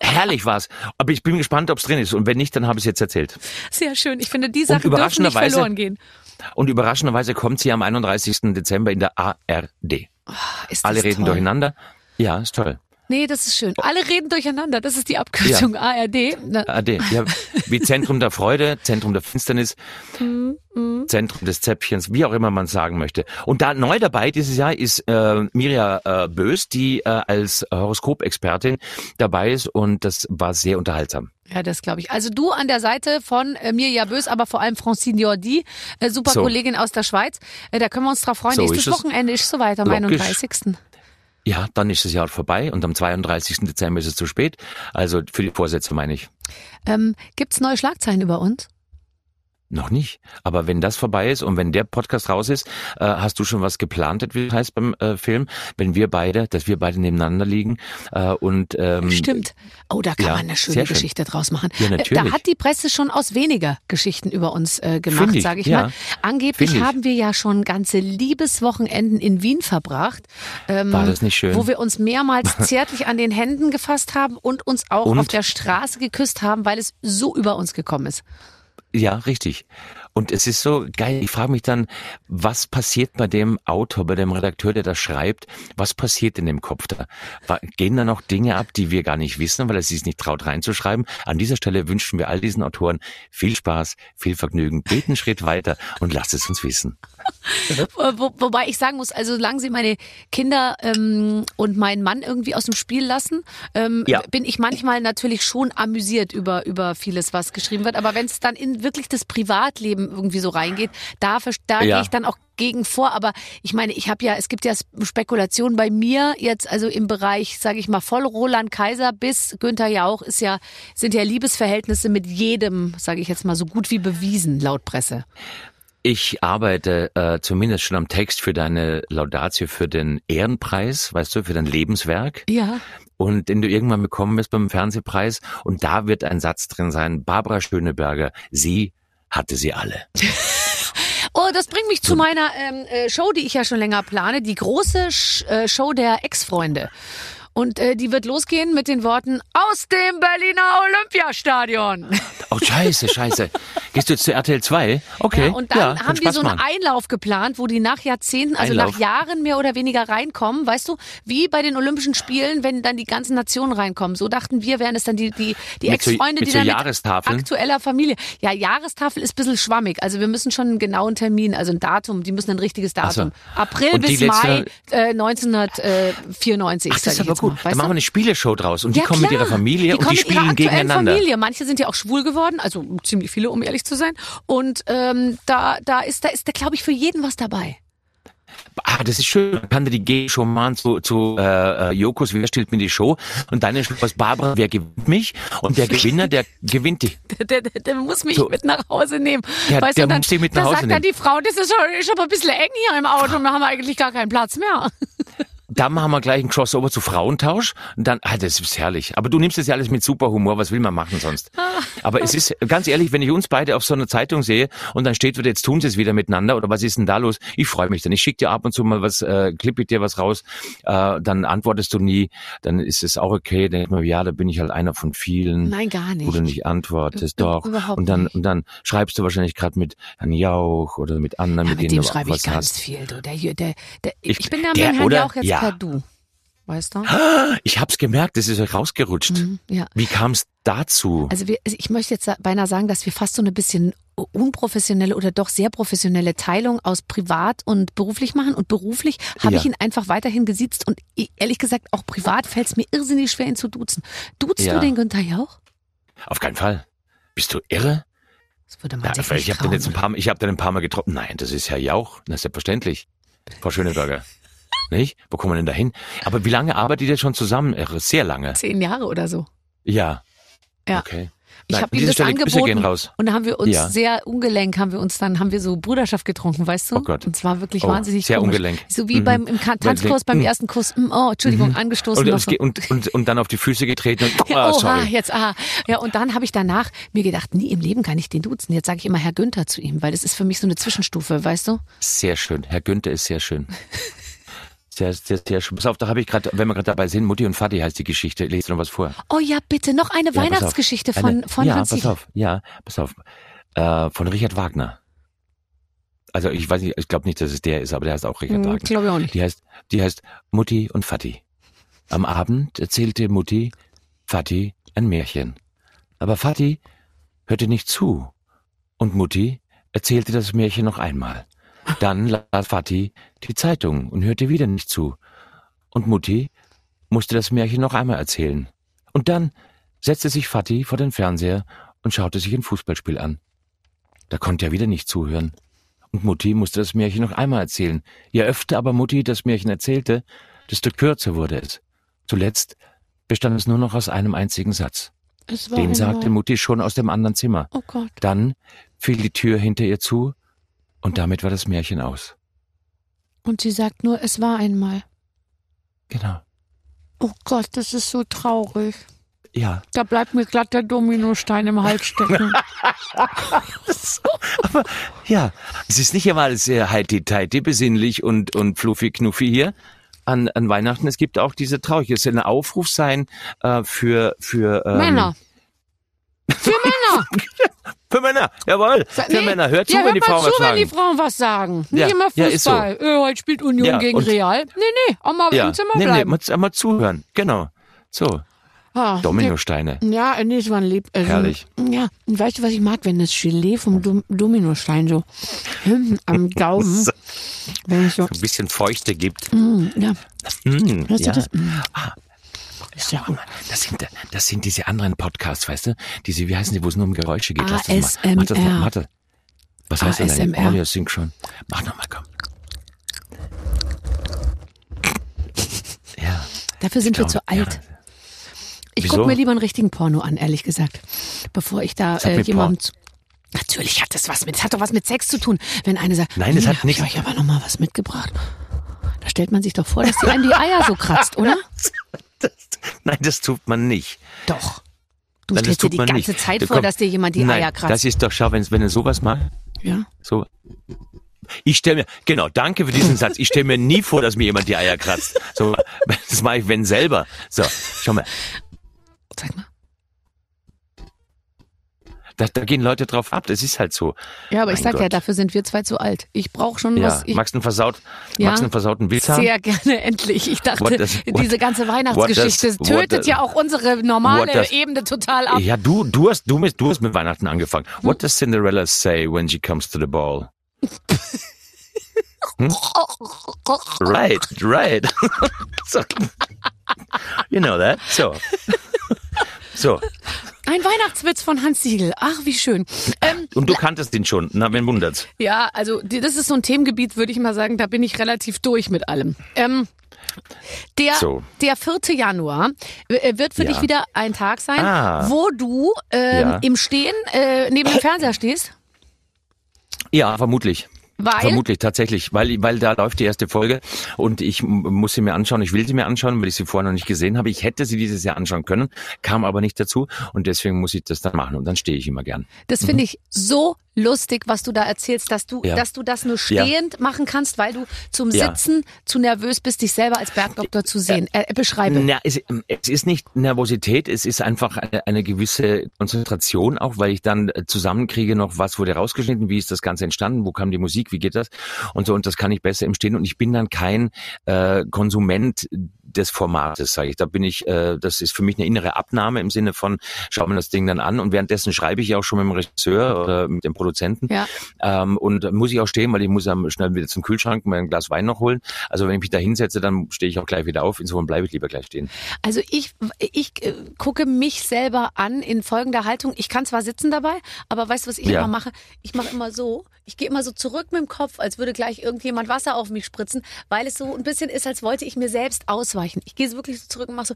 Speaker 4: Herrlich war's. Aber ich bin gespannt, ob's drin ist. Und wenn nicht, dann habe ich es jetzt erzählt.
Speaker 2: Sehr schön. Ich finde, die Sachen dürfen nicht
Speaker 4: überraschenderweise-
Speaker 2: verloren gehen.
Speaker 4: Und überraschenderweise kommt sie am 31. Dezember in der ARD.
Speaker 2: Ist das
Speaker 4: Alle reden
Speaker 2: toll.
Speaker 4: durcheinander. Ja, ist toll.
Speaker 2: Nee, das ist schön. Alle reden durcheinander. Das ist die Abkürzung ARD. Na,
Speaker 4: ARD. Ja, *laughs* wie Zentrum der Freude, Zentrum der Finsternis,
Speaker 2: Mhm,
Speaker 4: Zentrum des Zäpfchens, wie auch immer man sagen möchte. Und da neu dabei dieses Jahr ist äh, Mirja äh, Bös, die äh, als Horoskopexpertin dabei ist und das war sehr unterhaltsam.
Speaker 2: Ja, das glaube ich. Also du an der Seite von äh, Mirja Bös, aber vor allem Francine Jordi, äh, super
Speaker 4: So.
Speaker 2: Kollegin aus der Schweiz. Äh, da können wir uns drauf freuen.
Speaker 4: So
Speaker 2: Nächstes
Speaker 4: ist es.
Speaker 2: Wochenende ist soweit, am
Speaker 4: Logisch.
Speaker 2: 31.
Speaker 4: Ja, dann ist das Jahr vorbei und am 32. Dezember ist es zu spät. Also für die Vorsätze meine ich.
Speaker 2: Ähm, gibt's neue Schlagzeilen über uns?
Speaker 4: Noch nicht. Aber wenn das vorbei ist und wenn der Podcast raus ist, äh, hast du schon was geplantet, wie das heißt beim äh, Film? Wenn wir beide, dass wir beide nebeneinander liegen äh, und ähm,
Speaker 2: Stimmt. Oh, da kann
Speaker 4: ja,
Speaker 2: man eine schöne
Speaker 4: sehr schön.
Speaker 2: Geschichte draus machen.
Speaker 4: Ja,
Speaker 2: Äh, Da
Speaker 4: natürlich.
Speaker 2: hat die Presse schon aus weniger Geschichten über uns äh, gemacht, sage ich
Speaker 4: ja.
Speaker 2: mal. Angeblich
Speaker 4: ich.
Speaker 2: haben wir ja schon ganze Liebeswochenenden in Wien verbracht. Ähm,
Speaker 4: War das nicht schön?
Speaker 2: Wo wir uns mehrmals *laughs* zärtlich an den Händen gefasst haben und uns auch
Speaker 4: Und?
Speaker 2: auf der Straße geküsst haben, weil es so über uns gekommen ist.
Speaker 4: Ja, richtig. Und es ist so geil. Ich frage mich dann, was passiert bei dem Autor, bei dem Redakteur, der das schreibt? Was passiert in dem Kopf da? Gehen da noch Dinge ab, die wir gar nicht wissen, weil er sich nicht traut reinzuschreiben? An dieser Stelle wünschen wir all diesen Autoren viel Spaß, viel Vergnügen. Geht einen Schritt weiter und lasst es uns wissen. *laughs*
Speaker 2: Wo, wobei ich sagen muss, also solange sie meine Kinder ähm, und meinen Mann irgendwie aus dem Spiel lassen, ähm,
Speaker 4: Ja.
Speaker 2: bin ich manchmal natürlich schon amüsiert über, über vieles, was geschrieben wird. Aber wenn es dann in wirklich das Privatleben irgendwie so reingeht, da, da
Speaker 4: Ja.
Speaker 2: gehe ich dann auch gegen vor. Aber ich meine, ich habe ja, es gibt ja Spekulationen bei mir jetzt, also im Bereich, sage ich mal, voll Roland Kaiser bis Günther Jauch ist ja, sind ja Liebesverhältnisse mit jedem, sage ich jetzt mal, so gut wie bewiesen, laut Presse.
Speaker 4: Ich arbeite äh, zumindest schon am Text für deine Laudatio für den Ehrenpreis, weißt du, für dein Lebenswerk.
Speaker 2: Ja.
Speaker 4: und den du irgendwann bekommen wirst beim Fernsehpreis. Und da wird ein Satz drin sein, Barbara Schöneberger, sie hatte sie alle. *laughs*
Speaker 2: Oh, das bringt mich zu meiner ähm, äh, Show, die ich ja schon länger plane, die große Sch äh, Show der Ex-Freunde. Und äh, die wird losgehen mit den Worten aus dem Berliner Olympiastadion. *laughs*
Speaker 4: Oh, scheiße, scheiße. Gehst du jetzt zu RTL 2? Okay.
Speaker 2: Ja, und dann
Speaker 4: ja,
Speaker 2: haben die so einen
Speaker 4: machen.
Speaker 2: Einlauf geplant, wo die nach Jahrzehnten, also
Speaker 4: Einlauf.
Speaker 2: nach Jahren mehr oder weniger reinkommen, weißt du, wie bei den Olympischen Spielen, wenn dann die ganzen Nationen reinkommen. So dachten wir, wären es dann die, die, die Ex-Freunde, die
Speaker 4: so
Speaker 2: dann
Speaker 4: Jahrestafeln?
Speaker 2: mit aktueller Familie. Ja, Jahrestafel ist ein bisschen schwammig. Also wir müssen schon einen genauen Termin, also ein Datum, die müssen ein richtiges
Speaker 4: Ach so.
Speaker 2: Datum. April
Speaker 4: Und
Speaker 2: bis Mai äh, 1994,
Speaker 4: Ach, das ist aber
Speaker 2: jetzt
Speaker 4: gut. Dann machen wir eine Spieleshow draus und die
Speaker 2: Ja,
Speaker 4: kommen mit
Speaker 2: klar.
Speaker 4: ihrer Familie und
Speaker 2: kommen
Speaker 4: die
Speaker 2: mit ihrer
Speaker 4: spielen gegeneinander.
Speaker 2: Familie. Manche sind ja auch schwul geworden, also ziemlich viele, um ehrlich zu sein. Und ähm, da, da ist, da ist, da glaube ich für jeden was dabei.
Speaker 4: Ah, das ist schön. Man kann die G-Show machen zu, zu äh, äh, Jokos, wer stellt mir die Show? Und deine Show ist Barbara, wer gewinnt mich? Und der Gewinner, der gewinnt die. *laughs*
Speaker 2: Der, der, der muss mich
Speaker 4: So.
Speaker 2: mit nach Hause nehmen.
Speaker 4: Ja,
Speaker 2: weißt
Speaker 4: der
Speaker 2: du, dann,
Speaker 4: muss dich mit nach Hause
Speaker 2: sagt dann
Speaker 4: nehmen.
Speaker 2: die Frau, das ist, schon- ist aber ein bisschen eng hier im Auto und da haben wir eigentlich gar keinen Platz mehr. *laughs*
Speaker 4: Da machen wir gleich ein Crossover zu Frauentausch. Und dann, ah, das ist herrlich. Aber du nimmst das ja alles mit super Humor. Was will man machen sonst? Aber es ist, ganz ehrlich, wenn ich uns beide auf so einer Zeitung sehe und dann steht wieder, jetzt tun sie es wieder miteinander oder was ist denn da los? Ich freue mich dann. Ich schicke dir ab und zu mal was, äh, klippe ich dir was raus, äh, dann antwortest du nie, dann ist es auch okay. Dann denk ich mir, ja, da bin ich halt einer von vielen.
Speaker 2: Nein, gar
Speaker 4: Wo du
Speaker 2: nicht.
Speaker 4: nicht antwortest, doch.
Speaker 2: überhaupt
Speaker 4: Und dann,
Speaker 2: nicht.
Speaker 4: und dann schreibst du wahrscheinlich gerade mit Herrn Jauch oder mit anderen,
Speaker 2: Ja,
Speaker 4: mit
Speaker 2: mit
Speaker 4: denen
Speaker 2: dem
Speaker 4: du auch
Speaker 2: schreibe ich
Speaker 4: was
Speaker 2: ganz
Speaker 4: hast.
Speaker 2: viel. Du. Der, der, der,
Speaker 4: Ich-
Speaker 2: ich, bin ja mit dem Herrn
Speaker 4: oder?
Speaker 2: Jauch jetzt
Speaker 4: Ja.
Speaker 2: Per Du. Weißt du?
Speaker 4: Ich hab's gemerkt, das ist rausgerutscht.
Speaker 2: Mhm, ja.
Speaker 4: Wie kam's dazu?
Speaker 2: Also, wir, also ich möchte jetzt beinahe sagen, dass wir fast so eine bisschen unprofessionelle oder doch sehr professionelle Teilung aus privat und beruflich machen. Und beruflich habe
Speaker 4: Ja.
Speaker 2: ich ihn einfach weiterhin gesiezt. Und ehrlich gesagt, auch privat fällt es mir irrsinnig schwer, ihn zu duzen. Duzt
Speaker 4: Ja.
Speaker 2: du den Günther Jauch?
Speaker 4: Auf keinen Fall. Bist du irre?
Speaker 2: Das würde man
Speaker 4: Ja,
Speaker 2: sich
Speaker 4: ich habe den
Speaker 2: trauen.
Speaker 4: jetzt ein paar, Mal- ich habe den ein paar Mal getroffen. Nein, das ist Herr Jauch. Na, selbstverständlich. Frau Schöneberger. Nicht? Wo kommen wir denn da hin? Aber wie lange arbeitet ihr schon zusammen? Irre, Sehr lange.
Speaker 2: Zehn Jahre oder so.
Speaker 4: Ja.
Speaker 2: Ja.
Speaker 4: Okay.
Speaker 2: Ich habe ihm das
Speaker 4: Stelle
Speaker 2: angeboten und dann haben wir uns
Speaker 4: Ja.
Speaker 2: sehr ungelenk, haben wir uns dann, haben wir so Bruderschaft getrunken, weißt du?
Speaker 4: Oh Gott.
Speaker 2: Und zwar wirklich
Speaker 4: Oh,
Speaker 2: wahnsinnig
Speaker 4: sehr
Speaker 2: komisch.
Speaker 4: ungelenk.
Speaker 2: So wie
Speaker 4: Mhm.
Speaker 2: beim im Tanzkurs beim
Speaker 4: Mhm.
Speaker 2: ersten Kuss. Mm, Oh, Entschuldigung, angestoßen.
Speaker 4: Und,
Speaker 2: so.
Speaker 4: und, und, und dann auf die Füße getreten und,
Speaker 2: Ja, *laughs*
Speaker 4: ah,
Speaker 2: oha,
Speaker 4: sorry.
Speaker 2: jetzt, aha. Ja, und dann habe ich danach mir gedacht, nie im Leben kann ich den duzen. Jetzt sage ich immer Herr Günther zu ihm, weil das ist für mich so eine Zwischenstufe, weißt du?
Speaker 4: Sehr schön. Herr Günther ist sehr schön. *laughs* Sehr, sehr, sehr schön. Pass auf, da habe ich gerade, wenn wir gerade dabei sind, Mutti und Vati heißt die Geschichte. Lest du noch was vor?
Speaker 2: Oh ja, bitte, noch eine
Speaker 4: Ja, auf.
Speaker 2: Weihnachtsgeschichte von,
Speaker 4: Eine-
Speaker 2: von
Speaker 4: ja,
Speaker 2: Hans
Speaker 4: pass auf, ja, pass auf. Äh, von Richard Wagner. Also ich weiß nicht, ich glaube nicht, dass es der ist, aber der heißt auch Richard
Speaker 2: Hm,
Speaker 4: Wagner.
Speaker 2: Glaube ich auch nicht.
Speaker 4: Die heißt, die heißt Mutti und Vati. Am Abend erzählte Mutti Vati ein Märchen. Aber Vati hörte nicht zu. Und Mutti erzählte das Märchen noch einmal. Dann las Vati die Zeitung und hörte wieder nicht zu. Und Mutti musste das Märchen noch einmal erzählen. Und dann setzte sich Vati vor den Fernseher und schaute sich ein Fußballspiel an. Da konnte er wieder nicht zuhören. Und Mutti musste das Märchen noch einmal erzählen. Je öfter aber Mutti das Märchen erzählte, desto kürzer wurde es. Zuletzt bestand es nur noch aus einem einzigen Satz. Den sagte Mutti schon aus dem anderen Zimmer.
Speaker 2: Oh Gott.
Speaker 4: Dann fiel die Tür hinter ihr zu und damit war das Märchen aus.
Speaker 2: Und sie sagt nur, es war einmal.
Speaker 4: Genau.
Speaker 2: Oh Gott, das ist so traurig.
Speaker 4: Ja.
Speaker 2: Da bleibt mir glatt der Dominostein im Hals stecken. *laughs* *laughs*
Speaker 4: Aber ja, es ist nicht immer alles sehr heiti-teiti, besinnlich und, und fluffi-knuffi hier an, an Weihnachten. Es gibt auch diese Traurigkeit. Es soll ein Aufruf sein äh, für, für ähm,
Speaker 2: Männer. Für *laughs* Männer.
Speaker 4: Für Männer, jawohl. Für
Speaker 2: Nee,
Speaker 4: Männer. Hört zu,
Speaker 2: ja,
Speaker 4: wenn die
Speaker 2: hört
Speaker 4: Frauen was
Speaker 2: zu, wenn die
Speaker 4: sagen.
Speaker 2: Frauen was sagen. Nicht
Speaker 4: Ja,
Speaker 2: immer
Speaker 4: ja, ist so.
Speaker 2: Fußball. Äh, heute spielt Union
Speaker 4: Ja,
Speaker 2: gegen Real. Nee, nee, auch mal
Speaker 4: Ja,
Speaker 2: im Zimmer
Speaker 4: nee, nee,
Speaker 2: bleiben.
Speaker 4: mal, mal zuhören. Genau. So,
Speaker 2: Ah,
Speaker 4: Dominosteine.
Speaker 2: Ja, nee, es war ein Lieb. Also,
Speaker 4: Herrlich.
Speaker 2: Ja, und weißt du, was ich mag, wenn das Gelee vom Dom Dominostein so hinten am *laughs* Gaumen,
Speaker 4: So.
Speaker 2: wenn ich so,
Speaker 4: Ein bisschen Feuchte gibt.
Speaker 2: mm, ja,
Speaker 4: Mm,
Speaker 2: weißt
Speaker 4: ja.
Speaker 2: du das? Mm.
Speaker 4: Ah.
Speaker 2: Ist ja
Speaker 4: mal, Das sind, das sind diese anderen Podcasts, weißt du? Diese, wie heißen die, wo es nur um Geräusche geht? Lass das mal. Mach das mal. Warte. Was heißt das denn? Audio Synchron. Mach nochmal, komm. Ja.
Speaker 2: Dafür sind wir
Speaker 4: glaub,
Speaker 2: zu alt. Ich gucke mir lieber einen richtigen Porno an, ehrlich gesagt. Bevor ich da äh, jemandem zu. Natürlich hat das was mit, es hat doch was mit Sex zu tun. Wenn eine sagt,
Speaker 4: Nein, es
Speaker 2: hier,
Speaker 4: hat
Speaker 2: hab ich euch aber noch mal was mitgebracht. Da stellt man sich doch vor, dass die einem die Eier so kratzt, *laughs* oder?
Speaker 4: Das, nein, das tut man nicht.
Speaker 2: Doch. Du
Speaker 4: das
Speaker 2: stellst dir die ganze
Speaker 4: nicht.
Speaker 2: Zeit
Speaker 4: Du
Speaker 2: vor,
Speaker 4: komm-
Speaker 2: dass dir jemand die
Speaker 4: nein,
Speaker 2: Eier kratzt.
Speaker 4: Das ist doch, schau, wenn, wenn er sowas macht,
Speaker 2: ja.
Speaker 4: so. Ich stelle mir, genau, danke für diesen Satz. Ich stelle mir nie vor, dass mir jemand die Eier kratzt. So, *laughs* das mache ich, wenn selber. So, schau mal.
Speaker 2: Zeig mal.
Speaker 4: Da, da gehen Leute drauf ab. Das ist halt so.
Speaker 2: Ja, aber ich
Speaker 4: Mein
Speaker 2: sag ja,
Speaker 4: Gott.
Speaker 2: dafür sind wir zwei zu alt. Ich brauche schon
Speaker 4: Ja,
Speaker 2: was. Ich,
Speaker 4: magst du einen, versaut,
Speaker 2: Ja,
Speaker 4: magst einen versauten Witz haben?
Speaker 2: sehr gerne, *laughs* endlich. Ich dachte,
Speaker 4: What what-
Speaker 2: diese ganze Weihnachtsgeschichte
Speaker 4: does-
Speaker 2: tötet ja auch unsere normale Ebene total ab.
Speaker 4: Ja, du, du hast, du, du hast mit Weihnachten angefangen. What does Cinderella say when she comes to the ball? *laughs* Hm? Right, right. *laughs* so. You know that. So. So.
Speaker 2: Ein Weihnachtswitz von Hans Siegel. Ach, wie schön. Ähm,
Speaker 4: Und du kanntest ihn schon. Na, wen wundert's?
Speaker 2: ja, also das ist so ein Themengebiet, würde ich mal sagen, da bin ich relativ durch mit allem. Ähm, der,
Speaker 4: So.
Speaker 2: der 4. Januar äh, wird für
Speaker 4: Ja.
Speaker 2: dich wieder ein Tag sein,
Speaker 4: Ah.
Speaker 2: wo du ähm,
Speaker 4: Ja.
Speaker 2: im Stehen äh, neben dem *laughs* Fernseher stehst.
Speaker 4: Ja, vermutlich.
Speaker 2: Weil
Speaker 4: Vermutlich, tatsächlich, weil, weil da läuft die erste Folge und ich muss sie mir anschauen. Ich will sie mir anschauen, weil ich sie vorher noch nicht gesehen habe. Ich hätte sie dieses Jahr anschauen können, kam aber nicht dazu und deswegen muss ich das dann machen und dann stehe ich immer gern.
Speaker 2: Das finde ich so lustig, was du da erzählst, dass du.
Speaker 4: Ja.
Speaker 2: dass du das nur
Speaker 4: Ja.
Speaker 2: stehend machen kannst, weil du zum
Speaker 4: Ja.
Speaker 2: Sitzen zu nervös bist, dich selber als Bergdoktor zu sehen. Äh, beschreibe.
Speaker 4: Na, es, es ist nicht Nervosität, es ist einfach eine, eine gewisse Konzentration auch, weil ich dann äh, zusammenkriege noch, was wurde rausgeschnitten, wie ist das Ganze entstanden, wo kam die Musik, wie geht das und so und das kann ich besser im Stehen und ich bin dann kein äh, Konsument des Formates, sage ich. Da bin ich, äh, das ist für mich eine innere Abnahme im Sinne von, schau mir das Ding dann an und währenddessen schreibe ich ja auch schon mit dem Regisseur oder mit dem Produzenten
Speaker 2: Ja.
Speaker 4: ähm, und muss ich auch stehen, weil ich muss dann schnell wieder zum Kühlschrank mir ein Glas Wein noch holen. Also wenn ich mich da hinsetze, dann stehe ich auch gleich wieder auf. Insofern bleibe ich lieber gleich stehen.
Speaker 2: Also ich, ich äh, gucke mich selber an in folgender Haltung. Ich kann zwar sitzen dabei, aber weißt du, was ich
Speaker 4: Ja.
Speaker 2: immer mache? Ich mache immer so. Ich gehe immer so zurück mit dem Kopf, als würde gleich irgendjemand Wasser auf mich spritzen, weil es so ein bisschen ist, als wollte ich mir selbst ausweichen. Streichen. Ich gehe so wirklich so zurück und mache so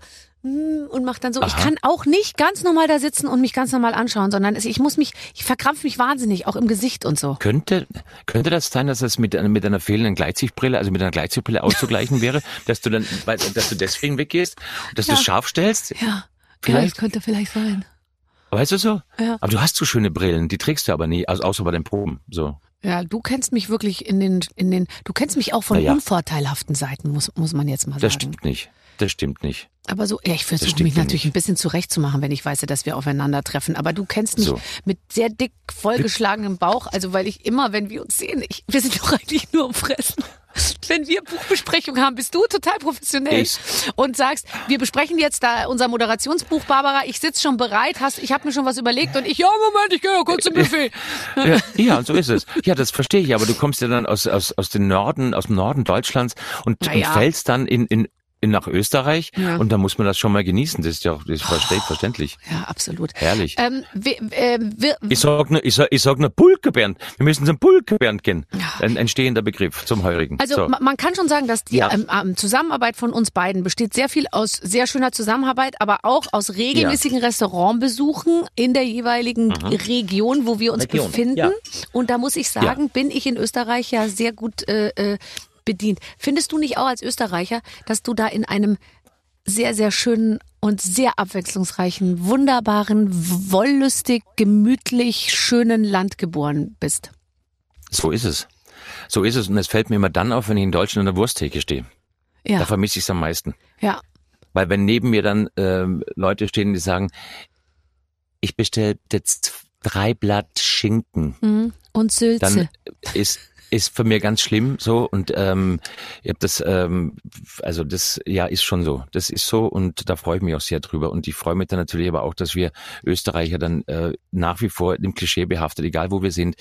Speaker 2: mm, und mache dann so. Ich
Speaker 4: Aha.
Speaker 2: kann auch nicht ganz normal da sitzen und mich ganz normal anschauen, sondern ich muss mich, ich verkrampfe mich wahnsinnig, auch im Gesicht und so.
Speaker 4: Könnte, könnte das sein, dass das mit, einer- mit einer fehlenden Gleitsichtbrille, also mit einer Gleitsichtbrille auszugleichen wäre, *laughs* dass du dann, dass du deswegen weggehst, dass du
Speaker 2: Ja.
Speaker 4: es scharf stellst?
Speaker 2: Ja, ja,
Speaker 4: Vielleicht.
Speaker 2: das könnte vielleicht sein.
Speaker 4: Weißt du so?
Speaker 2: Ja.
Speaker 4: Aber du hast so schöne Brillen, die trägst du aber nie, also außer bei den Proben. So.
Speaker 2: Ja, du kennst mich wirklich in den, in den, du kennst mich auch von
Speaker 4: Na ja.
Speaker 2: unvorteilhaften Seiten, muss, muss man jetzt mal
Speaker 4: Das
Speaker 2: sagen.
Speaker 4: stimmt nicht. Das stimmt nicht.
Speaker 2: Aber so, ja, ich versuche mich natürlich
Speaker 4: nicht.
Speaker 2: ein bisschen zurechtzumachen, wenn ich weiß, dass wir aufeinandertreffen. Aber du kennst mich
Speaker 4: So.
Speaker 2: mit sehr dick vollgeschlagenem Bauch. Also, weil ich immer, wenn wir uns sehen, ich, wir sind doch eigentlich nur am Fressen. Wenn wir Buchbesprechung haben, bist du total professionell
Speaker 4: Ich-
Speaker 2: und sagst, wir besprechen jetzt da unser Moderationsbuch, Barbara. Ich sitze schon bereit, hast, ich habe mir schon was überlegt und ich, ja, Moment, ich gehe ja kurz zum Buffet.
Speaker 4: Ja, ja, so ist es. Ja, das verstehe ich, aber du kommst ja dann aus, aus, aus dem Norden, aus dem Norden Deutschlands und,
Speaker 2: Na
Speaker 4: und fällst dann in, in nach Österreich
Speaker 2: Ja.
Speaker 4: und da muss man das schon mal genießen. Das ist ja auch das ist verste- verständlich.
Speaker 2: Ja, absolut.
Speaker 4: Herrlich.
Speaker 2: Ähm, wir, äh, wir,
Speaker 4: Ich sag nur, ich sag, ich sag nur Pulkebernd. Wir müssen zum Pulkebernd gehen. Ein, ein stehender Begriff zum Heurigen.
Speaker 2: Also
Speaker 4: so.
Speaker 2: ma- man kann schon sagen, dass die
Speaker 4: Ja.
Speaker 2: ähm, ähm, Zusammenarbeit von uns beiden besteht sehr viel aus sehr schöner Zusammenarbeit, aber auch aus regelmäßigen Restaurantbesuchen in der jeweiligen Region, wo wir uns
Speaker 4: Region,
Speaker 2: befinden.
Speaker 4: ja.
Speaker 2: Und da muss ich sagen, bin ich in Österreich ja sehr gut äh, äh, bedient. Findest du nicht auch als Österreicher, dass du da in einem sehr, sehr schönen und sehr abwechslungsreichen, wunderbaren, wollüstig, gemütlich, schönen Land geboren bist?
Speaker 4: so ist es. So ist es. Und es fällt mir immer dann auf, wenn ich in Deutschland an der Wursttheke stehe. Da
Speaker 2: Ja,
Speaker 4: vermisse ich es am meisten.
Speaker 2: ja.
Speaker 4: Weil wenn neben mir dann ähm, Leute stehen, die sagen, ich bestelle jetzt drei Blatt Schinken,
Speaker 2: Mhm. Und Sülze.
Speaker 4: dann ist ist für mir ganz schlimm so. Und ähm, ich habe das ähm, also das ja ist schon so. Das ist so und da freue ich mich auch sehr drüber. Und ich freue mich dann natürlich aber auch dass wir Österreicher dann äh, nach wie vor dem Klischee behaftet egal wo wir sind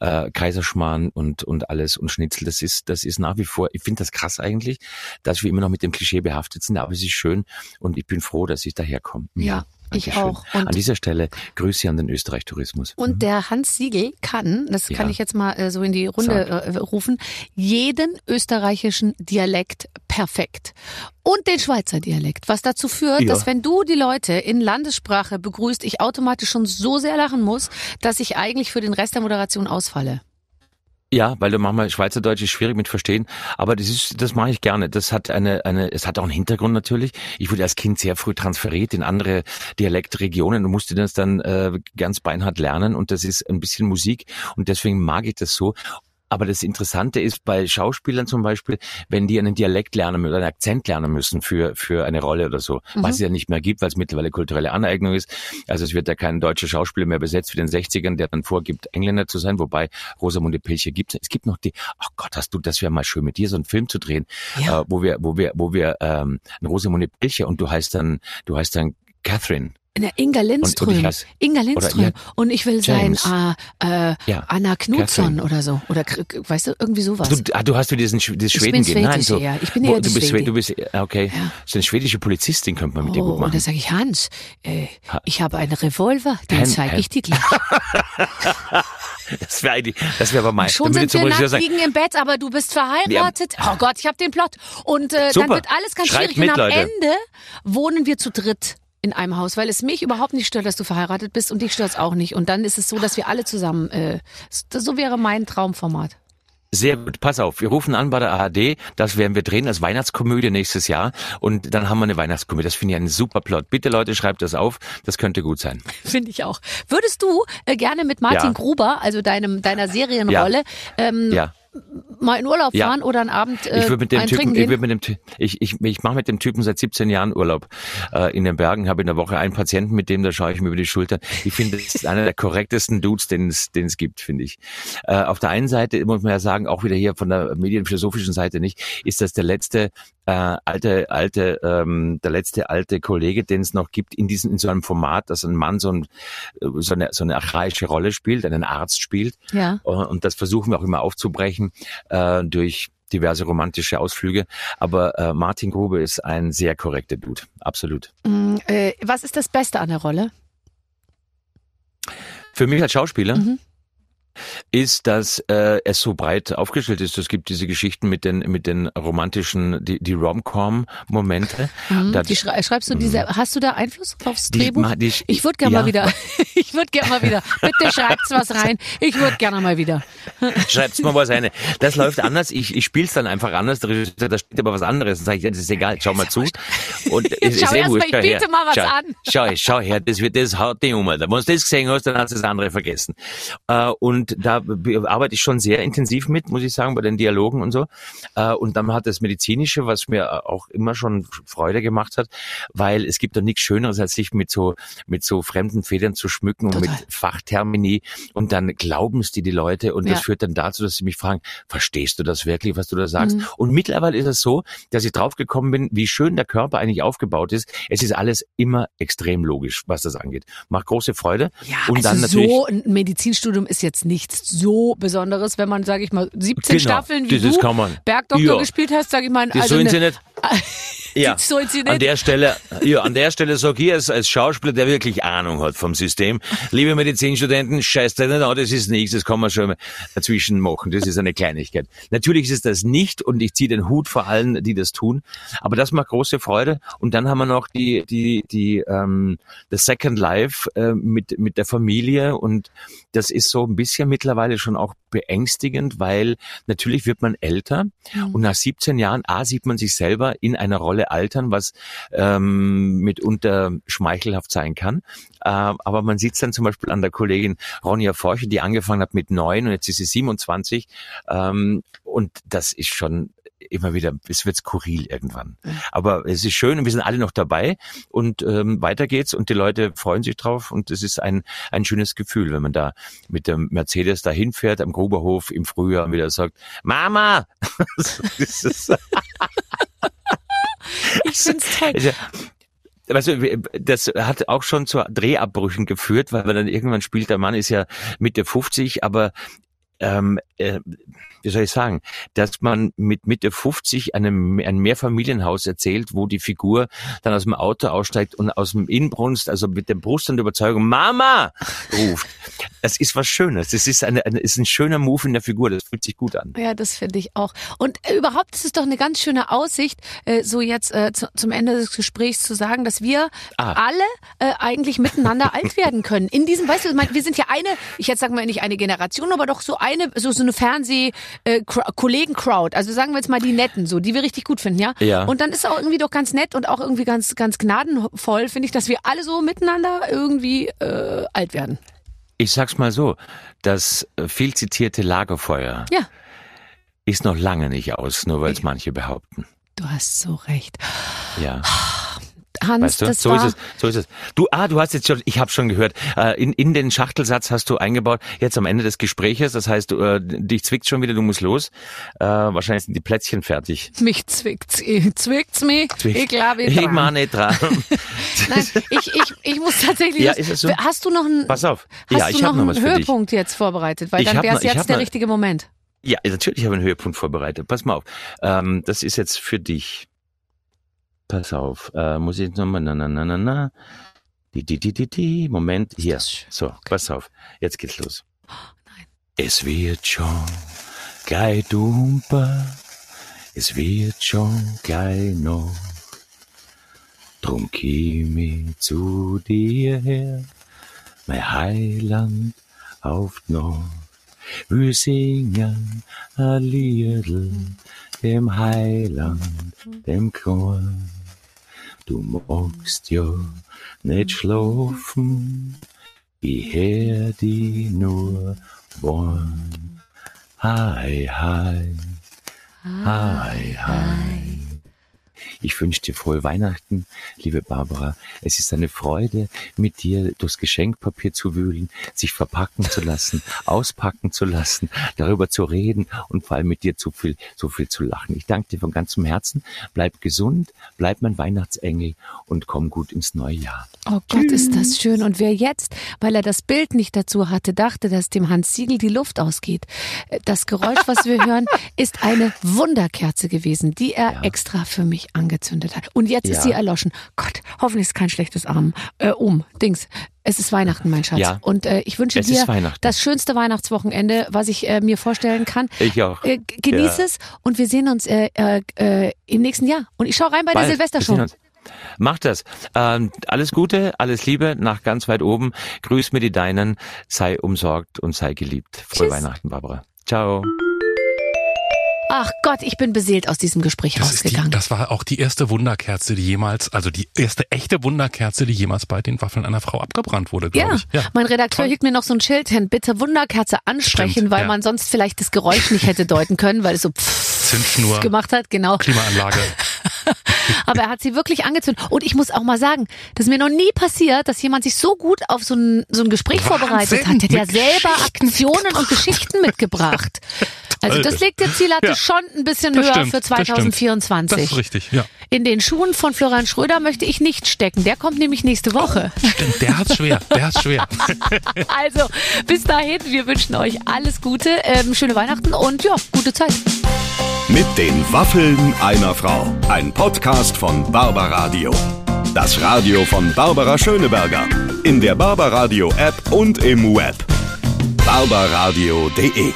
Speaker 4: äh, Kaiserschmarrn und und alles und Schnitzel das ist das ist nach wie vor ich finde das krass eigentlich dass wir immer noch mit dem Klischee behaftet sind aber es ist schön und ich bin froh dass ich daherkomme.
Speaker 2: Ja, ich auch. Und-
Speaker 4: an dieser Stelle Grüße an den Österreich Tourismus
Speaker 2: Und der Hans Siegel kann, das
Speaker 4: Ja.
Speaker 2: kann ich jetzt mal äh, so in die Runde äh, rufen, jeden österreichischen Dialekt perfekt. Und den Schweizer Dialekt, was dazu führt,
Speaker 4: Ja.
Speaker 2: dass wenn du die Leute in Landessprache begrüßt, ich automatisch schon so sehr lachen muss, dass ich eigentlich für den Rest der Moderation ausfalle.
Speaker 4: Ja, weil du manchmal Schweizerdeutsch ist schwierig mit verstehen, aber das ist, das mache ich gerne. Das hat eine, eine, es hat auch einen Hintergrund natürlich. Ich wurde als Kind sehr früh transferiert in andere Dialektregionen und musste das dann äh, ganz beinhart lernen und das ist ein bisschen Musik und deswegen mag ich das so. Aber das Interessante ist bei Schauspielern zum Beispiel, wenn die einen Dialekt lernen oder einen Akzent lernen müssen für, für eine Rolle oder so, was es ja nicht mehr gibt, weil es mittlerweile kulturelle Aneignung ist. Also es wird ja kein deutscher Schauspieler mehr besetzt wie in den 60ern, der dann vorgibt, Engländer zu sein, wobei Rosamunde Pilcher gibt es gibt noch die, ach Gott, hast du, das wäre mal schön, mit dir so einen Film zu drehen,
Speaker 2: Ja.
Speaker 4: äh, wo wir, wo wir, wo wir ähm, Rosamunde Pilcher und du heißt dann, du heißt dann Catherine.
Speaker 2: In der Inga Lindström.
Speaker 4: ich heiß-
Speaker 2: Inga Lindström.
Speaker 4: ja,
Speaker 2: und ich will
Speaker 4: James.
Speaker 2: sein äh, äh,
Speaker 4: Ja,
Speaker 2: Anna
Speaker 4: Catherine.
Speaker 2: oder so. Oder weißt du, irgendwie sowas.
Speaker 4: Du, ah, du hast für diesen das Schweden gehen. Nein, so.
Speaker 2: ja. Ich bin
Speaker 4: Wo-
Speaker 2: eher
Speaker 4: du
Speaker 2: die
Speaker 4: bist, du bist, ah, okay.
Speaker 2: Ja.
Speaker 4: So eine schwedische Polizistin könnte man mit dir
Speaker 2: Oh,
Speaker 4: gut
Speaker 2: und
Speaker 4: machen.
Speaker 2: dann sage ich, Hans, äh, ich habe einen Revolver, den zeige ich dir gleich. *laughs*
Speaker 4: Das wäre das wäre aber mein.
Speaker 2: Schon
Speaker 4: dann würde
Speaker 2: sind wir nackt
Speaker 4: sagen,
Speaker 2: liegen im Bett, aber du bist verheiratet. Oh Gott, ich habe den Plot. Und äh, dann wird alles ganz
Speaker 4: Schreibt
Speaker 2: schwierig.
Speaker 4: mit,
Speaker 2: und am
Speaker 4: Leute.
Speaker 2: Ende wohnen wir zu dritt in einem Haus, weil es mich überhaupt nicht stört, dass du verheiratet bist und dich stört es auch nicht. Und dann ist es so, dass wir alle zusammen, äh, so wäre mein Traumformat.
Speaker 4: Sehr gut, pass auf, wir rufen an bei der ARD, das werden wir drehen als Weihnachtskomödie nächstes Jahr und dann haben wir eine Weihnachtskomödie. Das finde ich einen super Plot. Bitte Leute, schreibt das auf, das könnte gut sein.
Speaker 2: Finde ich auch. Würdest du äh, gerne mit Martin
Speaker 4: Ja.
Speaker 2: Gruber, also deinem deiner Serienrolle, ähm,
Speaker 4: Ja.
Speaker 2: Mal in Urlaub
Speaker 4: Ja.
Speaker 2: fahren oder einen Abend äh,
Speaker 4: Ich würde mit dem Typen, ich mit dem, ich, ich, ich mache mit dem Typen seit 17 Jahren Urlaub äh, in den Bergen, habe in der Woche einen Patienten, mit dem da schaue ich mir über die Schulter. Ich finde, das ist einer der korrektesten Dudes, den es, den es gibt, finde ich. Äh, auf der einen Seite muss man ja sagen, auch wieder hier von der medienphilosophischen Seite nicht, ist das der letzte äh, alte, alte, ähm, der letzte alte Kollege, den es noch gibt in diesem, in so einem Format, dass ein Mann so, ein, so, eine, so eine archaische Rolle spielt, einen Arzt spielt.
Speaker 2: Ja.
Speaker 4: Und das versuchen wir auch immer aufzubrechen äh, durch diverse romantische Ausflüge. Aber äh, Martin Grube ist ein sehr korrekter Dude. Absolut.
Speaker 2: Mm, äh, was ist das Beste an der Rolle?
Speaker 4: Für mich als Schauspieler,
Speaker 2: Mhm.
Speaker 4: Ist, dass äh, es so breit aufgestellt ist. Es gibt diese Geschichten mit den mit den romantischen, die, die Rom-Com-Momente.
Speaker 2: Mhm.
Speaker 4: Da-
Speaker 2: Die schrei schreibst du diese, hast du da Einfluss aufs
Speaker 4: Die
Speaker 2: Drehbuch?
Speaker 4: die-
Speaker 2: ich würde gerne
Speaker 4: ja.
Speaker 2: mal wieder, *laughs* ich würde gerne mal wieder, bitte schreibt's was rein, ich würde gerne mal wieder.
Speaker 4: Schreibt's mal was rein. Das läuft anders. Ich, ich spiele es dann einfach anders. Der Regisseur, Da steht aber was anderes. Dann sage ich, das ist egal, schau mal zu. Und es *laughs*
Speaker 2: Schau
Speaker 4: ist
Speaker 2: erst mal, ich
Speaker 4: schau her.
Speaker 2: biete mal was
Speaker 4: schau,
Speaker 2: an.
Speaker 4: Schau, schau her, das wird das haut dich um. Alter. Wenn du das gesehen hast, dann hast du das andere vergessen. Äh, und da be- arbeite ich schon sehr intensiv mit, muss ich sagen, bei den Dialogen und so. Äh, und dann hat das Medizinische, was mir auch immer schon Freude gemacht hat, weil es gibt doch nichts Schöneres, als sich mit so mit so fremden Federn zu schmücken und
Speaker 2: Total.
Speaker 4: mit Fachtermini und dann glauben es dir die Leute und das
Speaker 2: Ja.
Speaker 4: führt dann dazu, dass sie mich fragen, verstehst du das wirklich, was du da sagst?
Speaker 2: Mhm.
Speaker 4: Und mittlerweile ist es so, dass ich draufgekommen bin, wie schön der Körper eigentlich aufgebaut ist. Es ist alles immer extrem logisch, was das angeht. Macht große Freude.
Speaker 2: Ja,
Speaker 4: und
Speaker 2: also
Speaker 4: dann natürlich
Speaker 2: so ein Medizinstudium ist jetzt nichts so Besonderes, wenn man, sage ich mal, 17
Speaker 4: Genau,
Speaker 2: Staffeln wie du. Bergdoktor
Speaker 4: Ja.
Speaker 2: gespielt hast, sage ich mal.
Speaker 4: das
Speaker 2: also
Speaker 4: sollen sie
Speaker 2: eine-
Speaker 4: nicht. *laughs* Ja,
Speaker 2: Das sollen sie
Speaker 4: an
Speaker 2: nicht.
Speaker 4: der Stelle, ja, an der Stelle sage ich als, als Schauspieler, der wirklich Ahnung hat vom System, liebe Medizinstudenten, scheißt euch nicht an, das ist nichts, das kann man schon dazwischen machen, das ist eine Kleinigkeit. Natürlich ist es das nicht und ich ziehe den Hut vor allen, die das tun, aber das macht große Freude und dann haben wir noch die, die, die, ähm, das Second Life äh, mit, mit der Familie und das ist so ein bisschen mittlerweile schon auch beängstigend, weil natürlich wird man älter und nach 17 Jahren, A, sieht man sich selber in einer Rolle altern, was ähm, mitunter schmeichelhaft sein kann. Äh, aber man sieht es dann zum Beispiel an der Kollegin Ronja Forche, die angefangen hat mit neun und jetzt ist sie 27. Ähm, und das ist schon immer wieder, es wird skurril irgendwann. Aber es ist schön und wir sind alle noch dabei und ähm, weiter geht's und die Leute freuen sich drauf und es ist ein, ein schönes Gefühl, wenn man da mit dem Mercedes dahin fährt am Gruberhof im Frühjahr und wieder sagt, Mama! *laughs*
Speaker 2: Ich find's toll.
Speaker 4: also, Weißt du, das hat auch schon zu Drehabbrüchen geführt, weil man dann irgendwann spielt, der Mann ist ja Mitte 50, aber ähm, äh, wie soll ich sagen, dass man mit Mitte 50 einem, ein Mehrfamilienhaus erzählt, wo die Figur dann aus dem Auto aussteigt und aus dem Inbrunst, also mit der Brust und der Überzeugung, Mama, ruft. Das ist was Schönes. Das ist, eine, eine, ist ein schöner Move in der Figur. Das fühlt sich gut an.
Speaker 2: Ja, das finde ich auch. Und äh, überhaupt ist es doch eine ganz schöne Aussicht, äh, so jetzt äh, zu, zum Ende des Gesprächs zu sagen, dass wir
Speaker 4: Ah.
Speaker 2: alle äh, eigentlich miteinander alt werden können. In diesem, weißt du, wir sind ja eine, ich jetzt sagen wir nicht eine Generation, aber doch so eine, so, so eine Fernseh- äh, Cra- Kollegen-Crowd. Also sagen wir jetzt mal die Netten, so, die wir richtig gut finden, ja?
Speaker 4: Ja.
Speaker 2: Und dann ist auch irgendwie doch ganz nett und auch irgendwie ganz, ganz gnadenvoll, finde ich, dass wir alle so miteinander irgendwie äh, alt werden.
Speaker 4: Ich sag's mal so, das äh, viel zitierte Lagerfeuer
Speaker 2: Ja.
Speaker 4: ist noch lange nicht aus, nur weil es manche behaupten.
Speaker 2: Du hast so recht.
Speaker 4: Ja. *sighs*
Speaker 2: Hans,
Speaker 4: Weißt du?
Speaker 2: das
Speaker 4: So
Speaker 2: war,
Speaker 4: ist es. So ist es. Du, ah, du hast jetzt schon, ich habe schon gehört, äh, in, in den Schachtelsatz hast du eingebaut, jetzt am Ende des Gespräches, das heißt, du, äh, dich zwickt schon wieder, du musst los. Äh, wahrscheinlich sind die Plätzchen fertig.
Speaker 2: Mich zwickt's, zwickt's mich. Ich glaube,
Speaker 4: ich
Speaker 2: ich dran.
Speaker 4: mach nicht dran. *laughs* *laughs*
Speaker 2: Nein, ich, ich, ich muss tatsächlich.
Speaker 4: Ja, ist es so?
Speaker 2: Hast du noch einen,
Speaker 4: Pass auf.
Speaker 2: hast
Speaker 4: ja,
Speaker 2: du
Speaker 4: ich
Speaker 2: noch
Speaker 4: noch
Speaker 2: einen. Höhepunkt jetzt vorbereitet? Weil
Speaker 4: Ich
Speaker 2: dann wäre es
Speaker 4: ich
Speaker 2: jetzt der richtige Moment.
Speaker 4: Ja, natürlich habe ich einen Höhepunkt vorbereitet. Pass mal auf. Ähm, das ist jetzt für dich. Pass auf. Äh, muss ich nochmal, na, na, na, na, na. Die, die, die, die, die. Moment, hier. So, pass auf. Jetzt geht's los.
Speaker 2: nein.
Speaker 4: Es wird schon gleich dumper. Es wird schon gleich noch. Drum käm ich zu dir her, mein Heiland auf noch. Wir singen a Liedl dem Heiland, dem Chor. Du magst ja nicht schlafen, ich hör die nur wollen. Hi, hi, hi, hi. Ich wünsche dir frohe Weihnachten, liebe Barbara. Es ist eine Freude, mit dir durchs Geschenkpapier zu wühlen, sich verpacken zu lassen, *laughs* auspacken zu lassen, darüber zu reden und vor allem mit dir zu viel, so viel zu lachen. Ich danke dir von ganzem Herzen. Bleib gesund, bleib mein Weihnachtsengel und komm gut ins neue Jahr.
Speaker 2: Oh Gott, ist das schön. Und wer jetzt, weil er das Bild nicht dazu hatte, dachte, dass dem Hans Siegel die Luft ausgeht. Das Geräusch, was wir *laughs* hören, ist eine Wunderkerze gewesen, die er extra für mich angebracht angezündet hat. Und jetzt
Speaker 4: Ja.
Speaker 2: ist sie erloschen. Gott, hoffentlich ist kein schlechtes Arm. Äh, um, Dings. Es ist Weihnachten, mein Schatz.
Speaker 4: Ja.
Speaker 2: Und äh, ich wünsche
Speaker 4: Es
Speaker 2: dir das schönste Weihnachtswochenende, was ich äh, mir vorstellen kann.
Speaker 4: Ich auch.
Speaker 2: Äh, genieß
Speaker 4: Ja.
Speaker 2: es und wir sehen uns äh, äh, äh, im nächsten Jahr. Und ich schau rein bei der
Speaker 4: Bald. Wir
Speaker 2: Silvestershow.
Speaker 4: sehen uns. Mach das. Ähm, alles Gute, alles Liebe nach ganz weit oben. Grüß mir die Deinen. Sei umsorgt und sei geliebt. Frohe
Speaker 2: Tschüss.
Speaker 4: Weihnachten, Barbara. Ciao.
Speaker 2: Ach Gott, ich bin beseelt aus diesem Gespräch
Speaker 3: Das, ist die,
Speaker 2: rausgegangen.
Speaker 3: das war auch die erste Wunderkerze, die jemals, also die erste echte Wunderkerze, die jemals bei den Waffeln einer Frau abgebrannt wurde, glaube
Speaker 2: Ja,
Speaker 3: ich.
Speaker 2: mein Redakteur
Speaker 3: Toll.
Speaker 2: hielt mir noch so ein Schild hin, bitte Wunderkerze ansprechen,
Speaker 3: Stimmt,
Speaker 2: weil
Speaker 3: ja.
Speaker 2: man sonst vielleicht das Geräusch nicht hätte deuten können, weil es so pfff
Speaker 3: Zündschnur,
Speaker 2: gemacht hat, genau.
Speaker 3: Klimaanlage. *laughs*
Speaker 2: Aber er hat sie wirklich angezündet. Und ich muss auch mal sagen, das ist mir noch nie passiert, dass jemand sich so gut auf so ein, so ein Gespräch
Speaker 3: Wahnsinn,
Speaker 2: vorbereitet hat. Der hat ja selber Aktionen und Geschichten mitgebracht. *laughs* Also das legt der Ziellatte
Speaker 3: Ja.
Speaker 2: schon ein bisschen
Speaker 3: Das
Speaker 2: höher
Speaker 3: stimmt,
Speaker 2: für
Speaker 3: das stimmt.
Speaker 2: 2024.
Speaker 3: Das ist richtig, ja.
Speaker 2: In den Schuhen von Florian Schröder möchte ich nicht stecken. Der kommt nämlich nächste Woche.
Speaker 3: Stimmt, der hat's schwer, der hat's schwer. *laughs*
Speaker 2: Also, bis dahin, wir wünschen euch alles Gute, ähm, schöne Weihnachten und ja, gute Zeit.
Speaker 1: Mit den Waffeln einer Frau. Ein Podcast von Barbaradio. Das Radio von Barbara Schöneberger. In der Barbaradio App und im Web. barbaradio.de